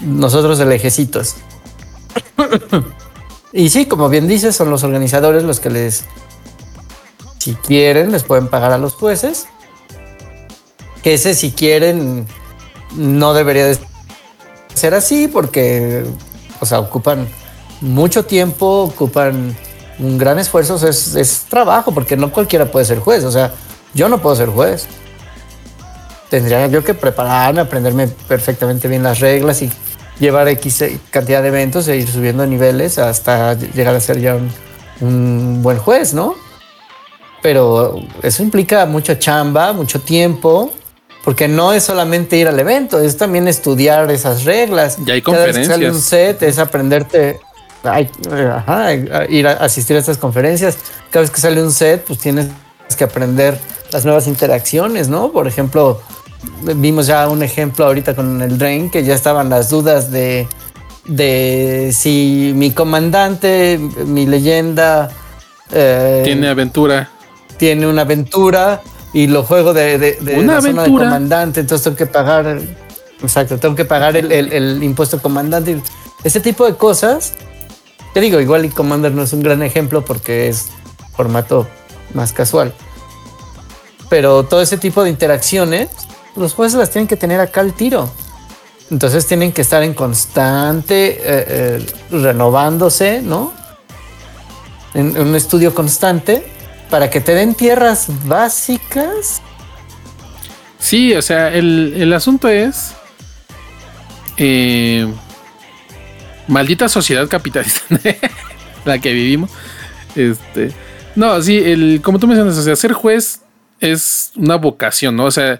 nosotros el ejecitos. y sí, como bien dices, son los organizadores los que les, si quieren, les pueden pagar a los jueces que ese si quieren no debería de ser así porque, o sea, ocupan mucho tiempo, ocupan un gran esfuerzo, es, trabajo porque no cualquiera puede ser juez, o sea, yo no puedo ser juez. Tendría yo que prepararme, aprenderme perfectamente bien las reglas y llevar X cantidad de eventos e ir subiendo niveles hasta llegar a ser ya un, un buen juez, ¿no? Pero eso implica mucha chamba, mucho tiempo porque no es solamente ir al evento, es también estudiar esas reglas. Ya hay conferencias. Cada vez que sale un set es aprenderte, eh, ir a asistir a estas conferencias. Cada vez que sale un set, pues tienes que aprender las nuevas interacciones, ¿no? Por ejemplo, vimos ya un ejemplo ahorita con el Drain, que ya estaban las dudas de, de si mi comandante, mi leyenda... Eh, tiene aventura. Tiene una aventura y lo juego de, de, la zona de comandante, entonces tengo que pagar, exacto, tengo que pagar el, el, impuesto comandante. Ese tipo de cosas, te digo, igual y Commander no es un gran ejemplo porque es formato más casual. Pero todo ese tipo de interacciones, los jueces las tienen que tener acá al tiro. Entonces tienen que estar en constante eh, eh, renovándose, ¿no? En, un estudio constante para que te den tierras básicas. Sí, o sea, el, asunto es. Eh, maldita sociedad capitalista la que vivimos. Este. No, sí, el, como tú mencionas, o sea, ser juez es una vocación, ¿no? O sea,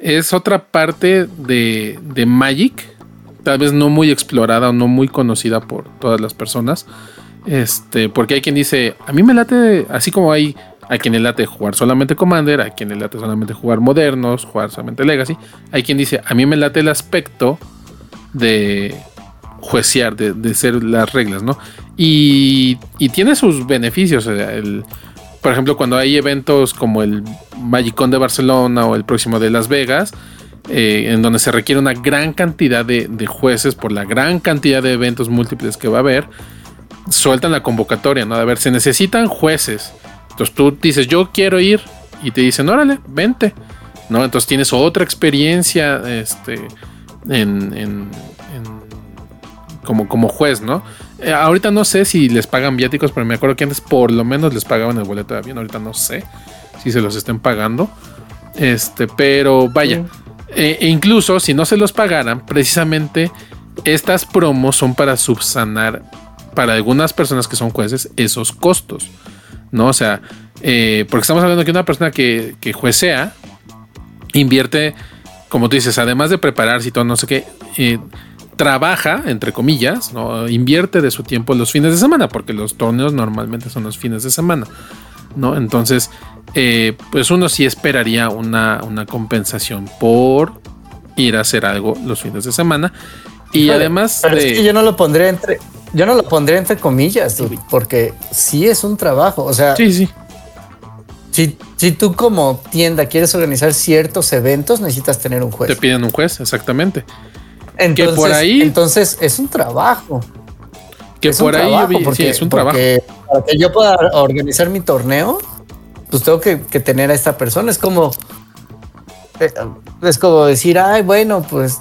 es otra parte de, de Magic, tal vez no muy explorada o no muy conocida por todas las personas. Este, porque hay quien dice, a mí me late, así como hay a quien le late jugar solamente Commander, a quien le late solamente jugar modernos, jugar solamente Legacy. Hay quien dice, a mí me late el aspecto de juecear, de, ser las reglas, ¿no? Y, y tiene sus beneficios. el, por ejemplo, cuando hay eventos como el Magicon de Barcelona o el próximo de Las Vegas, eh, en donde se requiere una gran cantidad de, jueces por la gran cantidad de eventos múltiples que va a haber, sueltan la convocatoria, ¿no? A ver, se necesitan jueces. Entonces tú dices, yo quiero ir, y te dicen, órale, vente, ¿no? Entonces tienes otra experiencia este, en, como, como juez, ¿no? Eh, ahorita no sé si les pagan viáticos, pero me acuerdo que antes por lo menos les pagaban el boleto de avión. Ahorita no sé si se los estén pagando. Este, pero vaya. Eh, e incluso si no se los pagaran, precisamente estas promos son para subsanar para algunas personas que son jueces esos costos. ¿No? O sea, eh, porque estamos hablando que una persona que, que juecea invierte, como tú dices, además de prepararse y todo, no sé qué trabaja, entre comillas, ¿no? invierte de su tiempo los fines de semana, porque los torneos normalmente son los fines de semana. ¿no? Entonces, eh, pues uno sí esperaría una, una, compensación por ir a hacer algo los fines de semana. Y además. yo no lo pondré entre. Yo no lo pondré entre comillas, porque sí es un trabajo. O sea. Sí, sí. Si, si tú como tienda quieres organizar ciertos eventos, necesitas tener un juez. Te piden un juez, exactamente. Entonces, que por ahí. Entonces es un trabajo. Que por ahí sí, es un trabajo. Para que yo pueda organizar mi torneo, pues tengo que, tener a esta persona. Es como. Eh, es como decir, ay, bueno, pues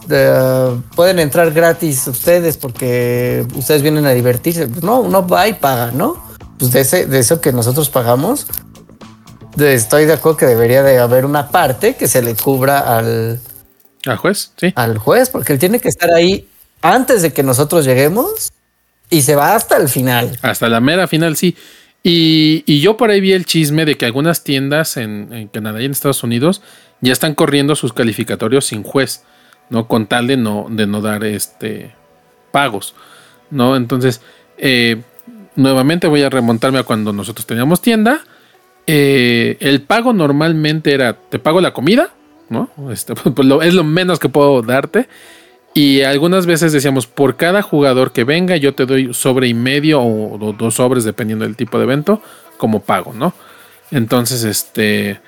pueden entrar gratis ustedes porque ustedes vienen a divertirse. Pues no, uno va y paga, ¿no? Pues de, ese, de eso que nosotros pagamos, estoy de acuerdo que debería de haber una parte que se le cubra al, al juez, sí. Al juez, porque él tiene que estar ahí antes de que nosotros lleguemos y se va hasta el final. Hasta la mera final, sí. Y, yo por ahí vi el chisme de que algunas tiendas en, Canadá y en Estados Unidos ya están corriendo sus calificatorios sin juez, ¿no? Con tal de no, de no dar este pagos, ¿no? Entonces, eh, nuevamente voy a remontarme a cuando nosotros teníamos tienda. Eh, el pago normalmente era, te pago la comida, ¿no? Este, pues, es lo menos que puedo darte. Y algunas veces decíamos, por cada jugador que venga, yo te doy sobre y medio o, dos sobres, dependiendo del tipo de evento, como pago, ¿no? Entonces, este,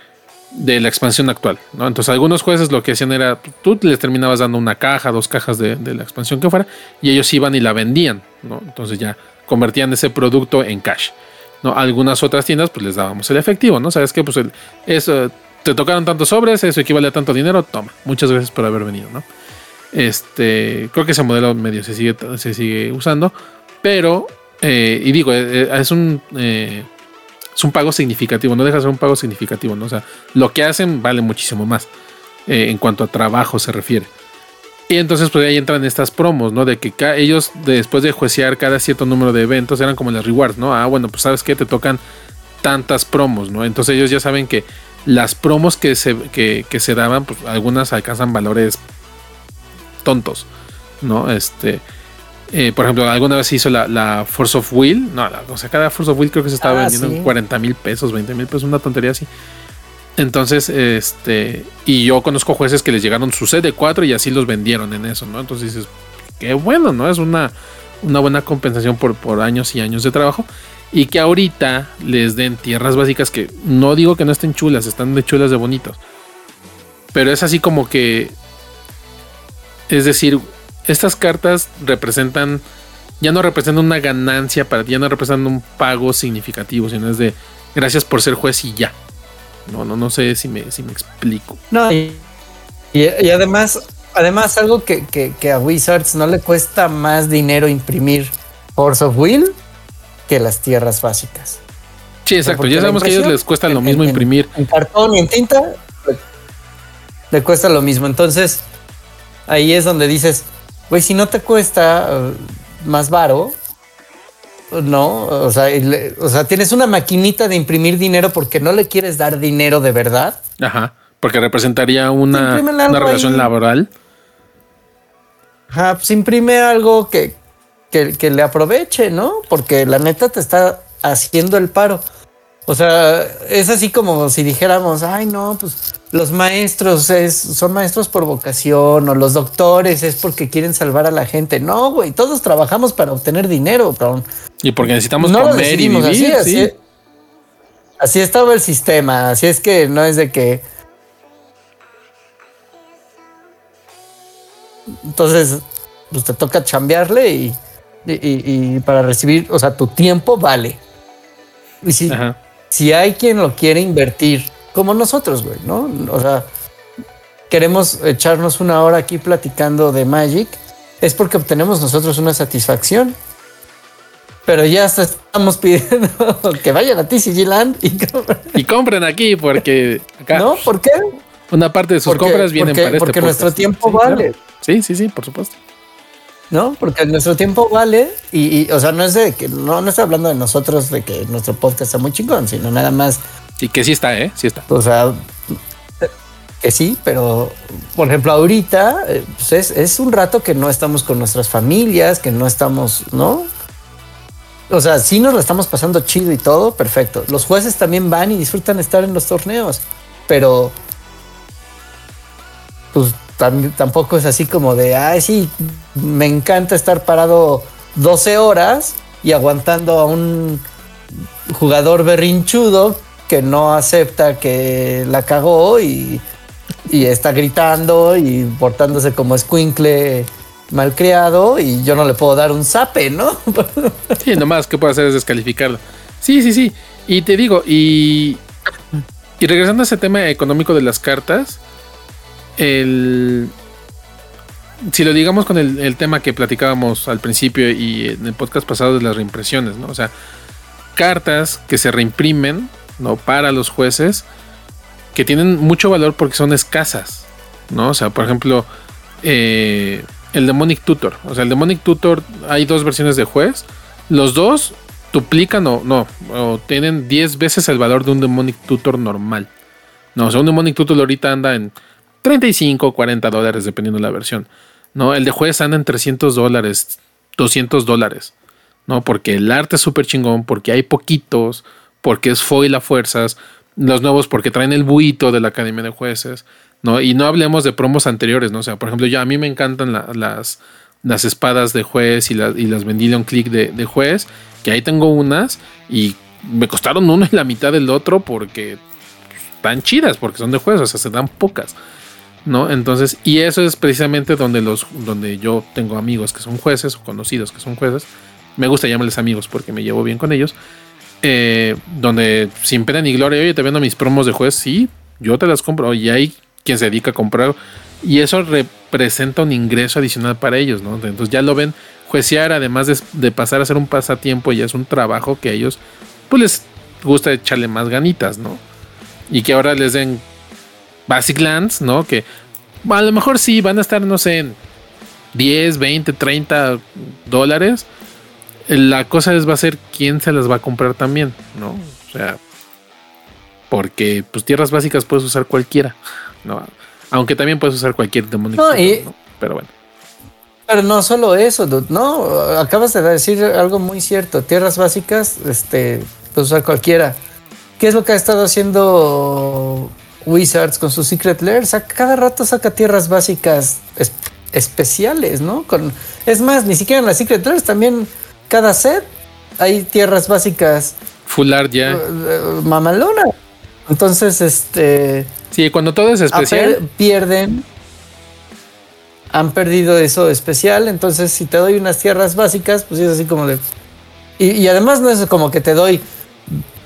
de la expansión actual, ¿no? Entonces, algunos jueces lo que hacían era, tú les terminabas dando una caja, dos cajas de, la expansión que fuera, y ellos iban y la vendían, ¿no? Entonces ya convertían ese producto en cash. ¿no? Algunas otras tiendas, pues les dábamos el efectivo, ¿no? Sabes que, pues, el, eso te tocaron tantos sobres, eso equivale a tanto dinero, toma. Muchas gracias por haber venido, ¿no? Este, creo que ese modelo medio se sigue, se sigue usando, pero, eh, y digo, eh, eh, es un, es un pago significativo, no deja de ser un pago significativo, ¿no? O sea, lo que hacen vale muchísimo más en cuanto a trabajo se refiere. Y entonces pues ahí entran estas promos, ¿no? De que ellos después de juecear cada cierto número de eventos eran como las rewards, ¿no? Ah, bueno, pues sabes que te tocan tantas promos, ¿no? Entonces ellos ya saben que las promos que se, que, se daban, pues algunas alcanzan valores tontos, ¿no? Este, eh, por ejemplo, alguna vez se hizo la, Force of Will, no, o sea, cada Force of Will creo que se estaba ah, vendiendo en 40 mil pesos, 20 mil pesos, una tontería así. Entonces, este, y yo conozco jueces que les llegaron su de 4 y así los vendieron en eso, ¿no? Entonces dices, qué bueno, ¿no? Es una, una buena compensación por, por años y años de trabajo y que ahorita les den tierras básicas que no digo que no estén chulas, están de chulas de bonitos. Pero es así como que es decir, estas cartas representan ya no representan una ganancia para ti, ya no representan un pago significativo, sino es de gracias por ser juez y ya. No, no, no sé si me, si me explico. No, y, y, además, además algo que, que, a Wizards no le cuesta más dinero imprimir Force of Will que las tierras básicas. Sí, exacto. Ya sabemos que a ellos les cuesta lo mismo imprimir. En, cartón y en tinta le cuesta lo mismo. Entonces, ahí es donde dices, güey, si no te cuesta uh, más varo, no, o sea, o sea, tienes una maquinita de imprimir dinero porque no le quieres dar dinero de verdad. Ajá, porque representaría una, relación laboral. Ajá, pues imprime algo que, que, le aproveche, ¿no? Porque la neta te está haciendo el paro. O sea, es así como si dijéramos, ay, no, pues los maestros es, son maestros por vocación o los doctores es porque quieren salvar a la gente. No, güey, todos trabajamos para obtener dinero, cabrón. Y porque necesitamos comer y vivir. Así, así, así estaba el sistema. Así es que no es de que. Entonces, pues te toca chambearle y, y, para recibir, o sea, tu tiempo vale. Y si, si hay quien lo quiere invertir, como nosotros, güey, ¿no? O sea, queremos echarnos una hora aquí platicando de Magic, es porque obtenemos nosotros una satisfacción. Pero ya estamos pidiendo que vayan a TCG Land y compren. Y compren aquí porque acá. ¿No? ¿Por qué? Una parte de sus compras vienen para este Porque nuestro tiempo vale. Sí, sí, sí, por supuesto. ¿No? Porque nuestro tiempo vale y, o sea, no es de que, no, no estoy hablando de nosotros, de que nuestro podcast está muy chingón, sino nada más. Y que sí está, ¿eh? Sí está. O sea, que sí, pero, por ejemplo, ahorita eh, pues es, es un rato que no estamos con nuestras familias, que no estamos, ¿no? O sea, sí nos lo estamos pasando chido y todo, perfecto. Los jueces también van y disfrutan estar en los torneos, pero pues tampoco es así como de, ay, sí, me encanta estar parado 12 horas y aguantando a un jugador berrinchudo que no acepta que la cagó y, está gritando y portándose como escuincle malcriado y yo no le puedo dar un zape, ¿no? sí, nomás que puedo hacer es descalificarlo. Sí, sí, sí. Y te digo, y, y regresando a ese tema económico de las cartas, el, si lo digamos con el, tema que platicábamos al principio y en el podcast pasado de las reimpresiones, ¿no? O sea, cartas que se reimprimen, ¿no? Para los jueces, que tienen mucho valor porque son escasas, ¿no? O sea, por ejemplo, eh, el Demonic Tutor. O sea, el Demonic Tutor, hay dos versiones de juez. Los dos duplican o no, o tienen 10 veces el valor de un Demonic Tutor normal. No, o sea, un Demonic Tutor ahorita anda en 35, 40 dólares, dependiendo de la versión. ¿no? El de juez anda en 300 dólares, 200 dólares, ¿no? Porque el arte es súper chingón, porque hay poquitos, porque es foil a fuerzas, los nuevos porque traen el buito de la Academia de Jueces, ¿no? Y no hablemos de promos anteriores, ¿no? O sea, por ejemplo, ya a mí me encantan las, las espadas de juez y, y las Vendilion Click de, de juez, que ahí tengo unas y me costaron uno y la mitad del otro porque están chidas, porque son de juez, o sea, se dan pocas. ¿No? Entonces, y eso es precisamente donde los, donde yo tengo amigos que son jueces o conocidos que son jueces. Me gusta llamarles amigos porque me llevo bien con ellos. Eh, donde sin pena ni gloria, oye, te vendo mis promos de juez, sí, yo te las compro. Y hay quien se dedica a comprar. Y eso representa un ingreso adicional para ellos, ¿no? Entonces ya lo ven juecear, además de, pasar a ser un pasatiempo, ya es un trabajo que a ellos, pues les gusta echarle más ganitas, ¿no? Y que ahora les den Basic Lands, ¿no? Que a lo mejor sí van a estar, no sé, en 10, 20, 30 dólares. La cosa es va a ser quién se las va a comprar también, ¿no? O sea, porque pues tierras básicas puedes usar cualquiera, ¿no? Aunque también puedes usar cualquier demonio. No, Pero bueno. Pero no solo eso, no, acabas de decir algo muy cierto. Tierras básicas, este, puedes usar cualquiera. ¿Qué es lo que ha estado haciendo Wizards con su Secret Lair, cada rato saca tierras básicas especiales, ¿no? Con, es más, ni siquiera en las Secret Lairs, también cada set hay tierras básicas. Full art ya. Uh, mamalona. Entonces, este. Sí, cuando todo es especial. Pierden. Han perdido eso especial. Entonces, si te doy unas tierras básicas, pues es así como de. Y, y además no es como que te doy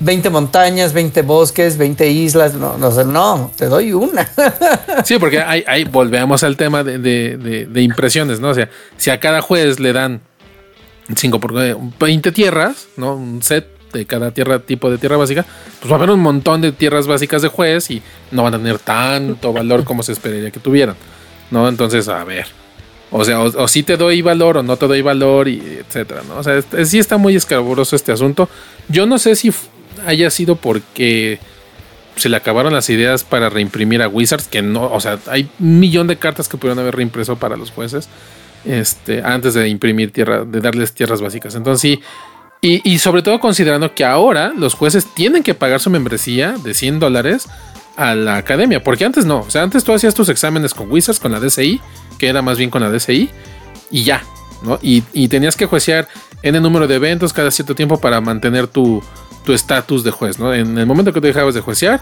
20 montañas, 20 bosques, 20 islas. No, no, no te doy una. sí, porque ahí, volvemos al tema de, impresiones, ¿no? O sea, si a cada juez le dan 5 por 20 tierras, ¿no? Un set de cada tierra, tipo de tierra básica, pues va a haber un montón de tierras básicas de juez y no van a tener tanto valor como se esperaría que tuvieran, ¿no? Entonces, a ver. O sea, o, si te doy valor o no te doy valor, y etcétera, ¿no? O sea, sí está muy escabroso este asunto. Yo no sé si haya sido porque se le acabaron las ideas para reimprimir a Wizards, que no, o sea, hay un millón de cartas que pudieron haber reimpreso para los jueces, este, antes de imprimir tierra, de darles tierras básicas. Entonces sí, y, y, sobre todo considerando que ahora los jueces tienen que pagar su membresía de 100 dólares a la academia, porque antes no, o sea, antes tú hacías tus exámenes con Wizards, con la DCI, que era más bien con la DCI, y ya, ¿no? Y, y tenías que juecear en el número de eventos cada cierto tiempo para mantener tu estatus de juez, ¿no? En el momento que te dejabas de juecear,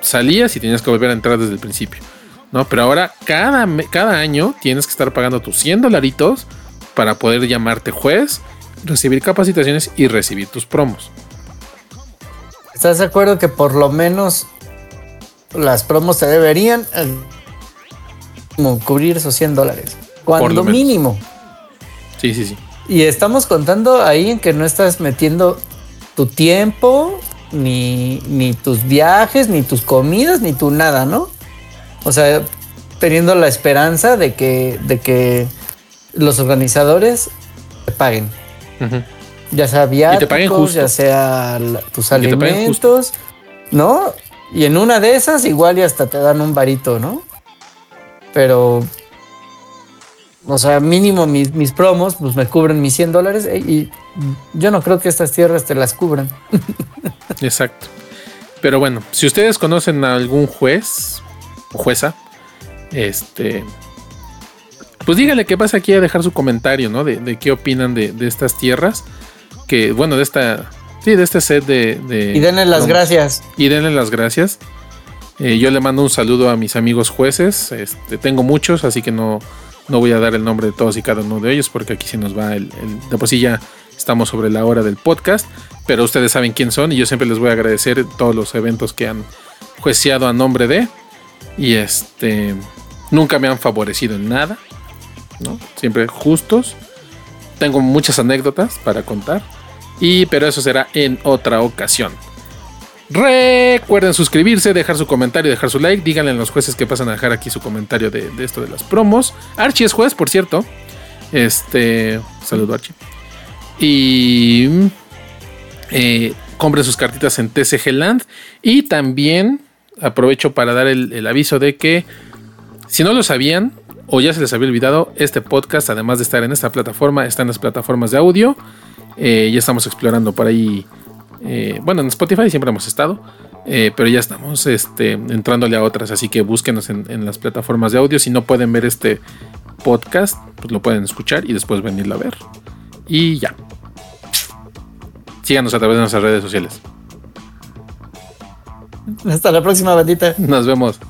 salías y tenías que volver a entrar desde el principio, ¿no? Pero ahora cada, cada año tienes que estar pagando tus 100 dolaritos para poder llamarte juez, recibir capacitaciones y recibir tus promos. ¿Estás de acuerdo que por lo menos las promos te deberían eh, cubrir esos 100 dólares? Cuando mínimo. Sí, sí, sí. Y estamos contando ahí en que no estás metiendo tu tiempo, ni, ni tus viajes, ni tus comidas, ni tu nada, ¿no? O sea, teniendo la esperanza de que, de que los organizadores te paguen. Ya sea viáticos, ya sea tus alimentos, ¿no? Y en una de esas igual y hasta te dan un varito, ¿no? Pero o sea, mínimo mis, mis promos, pues me cubren mis 100 dólares eh, y yo no creo que estas tierras te las cubran. Exacto. Pero bueno, si ustedes conocen a algún juez o jueza, este, pues díganle qué pasa aquí a dejar su comentario, ¿no? De, qué opinan de, estas tierras. Que, bueno, de esta, sí, de este set de... y denle las gracias. Y denle las gracias. Eh, yo le mando un saludo a mis amigos jueces. Este, tengo muchos, así que no, no voy a dar el nombre de todos y cada uno de ellos porque aquí se nos va el, de por sí ya estamos sobre la hora del podcast, pero ustedes saben quién son y yo siempre les voy a agradecer todos los eventos que han juiciado a nombre de y este nunca me han favorecido en nada, ¿no? Siempre justos. Tengo muchas anécdotas para contar y pero eso será en otra ocasión. Recuerden suscribirse, dejar su comentario, dejar su like. Díganle a los jueces que pasan a dejar aquí su comentario de, esto de las promos. Archie es juez, por cierto. Este. Saludo, Archie. Y. Eh, compren sus cartitas en TCG Land. Y también aprovecho para dar el, aviso de que. Si no lo sabían, o ya se les había olvidado, este podcast, además de estar en esta plataforma, está en las plataformas de audio. Eh, ya estamos explorando por ahí eh, bueno, en Spotify siempre hemos estado, eh, pero ya estamos este, entrándole a otras, así que búsquenos en, las plataformas de audio. Si no pueden ver este podcast, pues lo pueden escuchar y después venirlo a ver. Y ya. Síganos a través de nuestras redes sociales. Hasta la próxima, bandita. Nos vemos.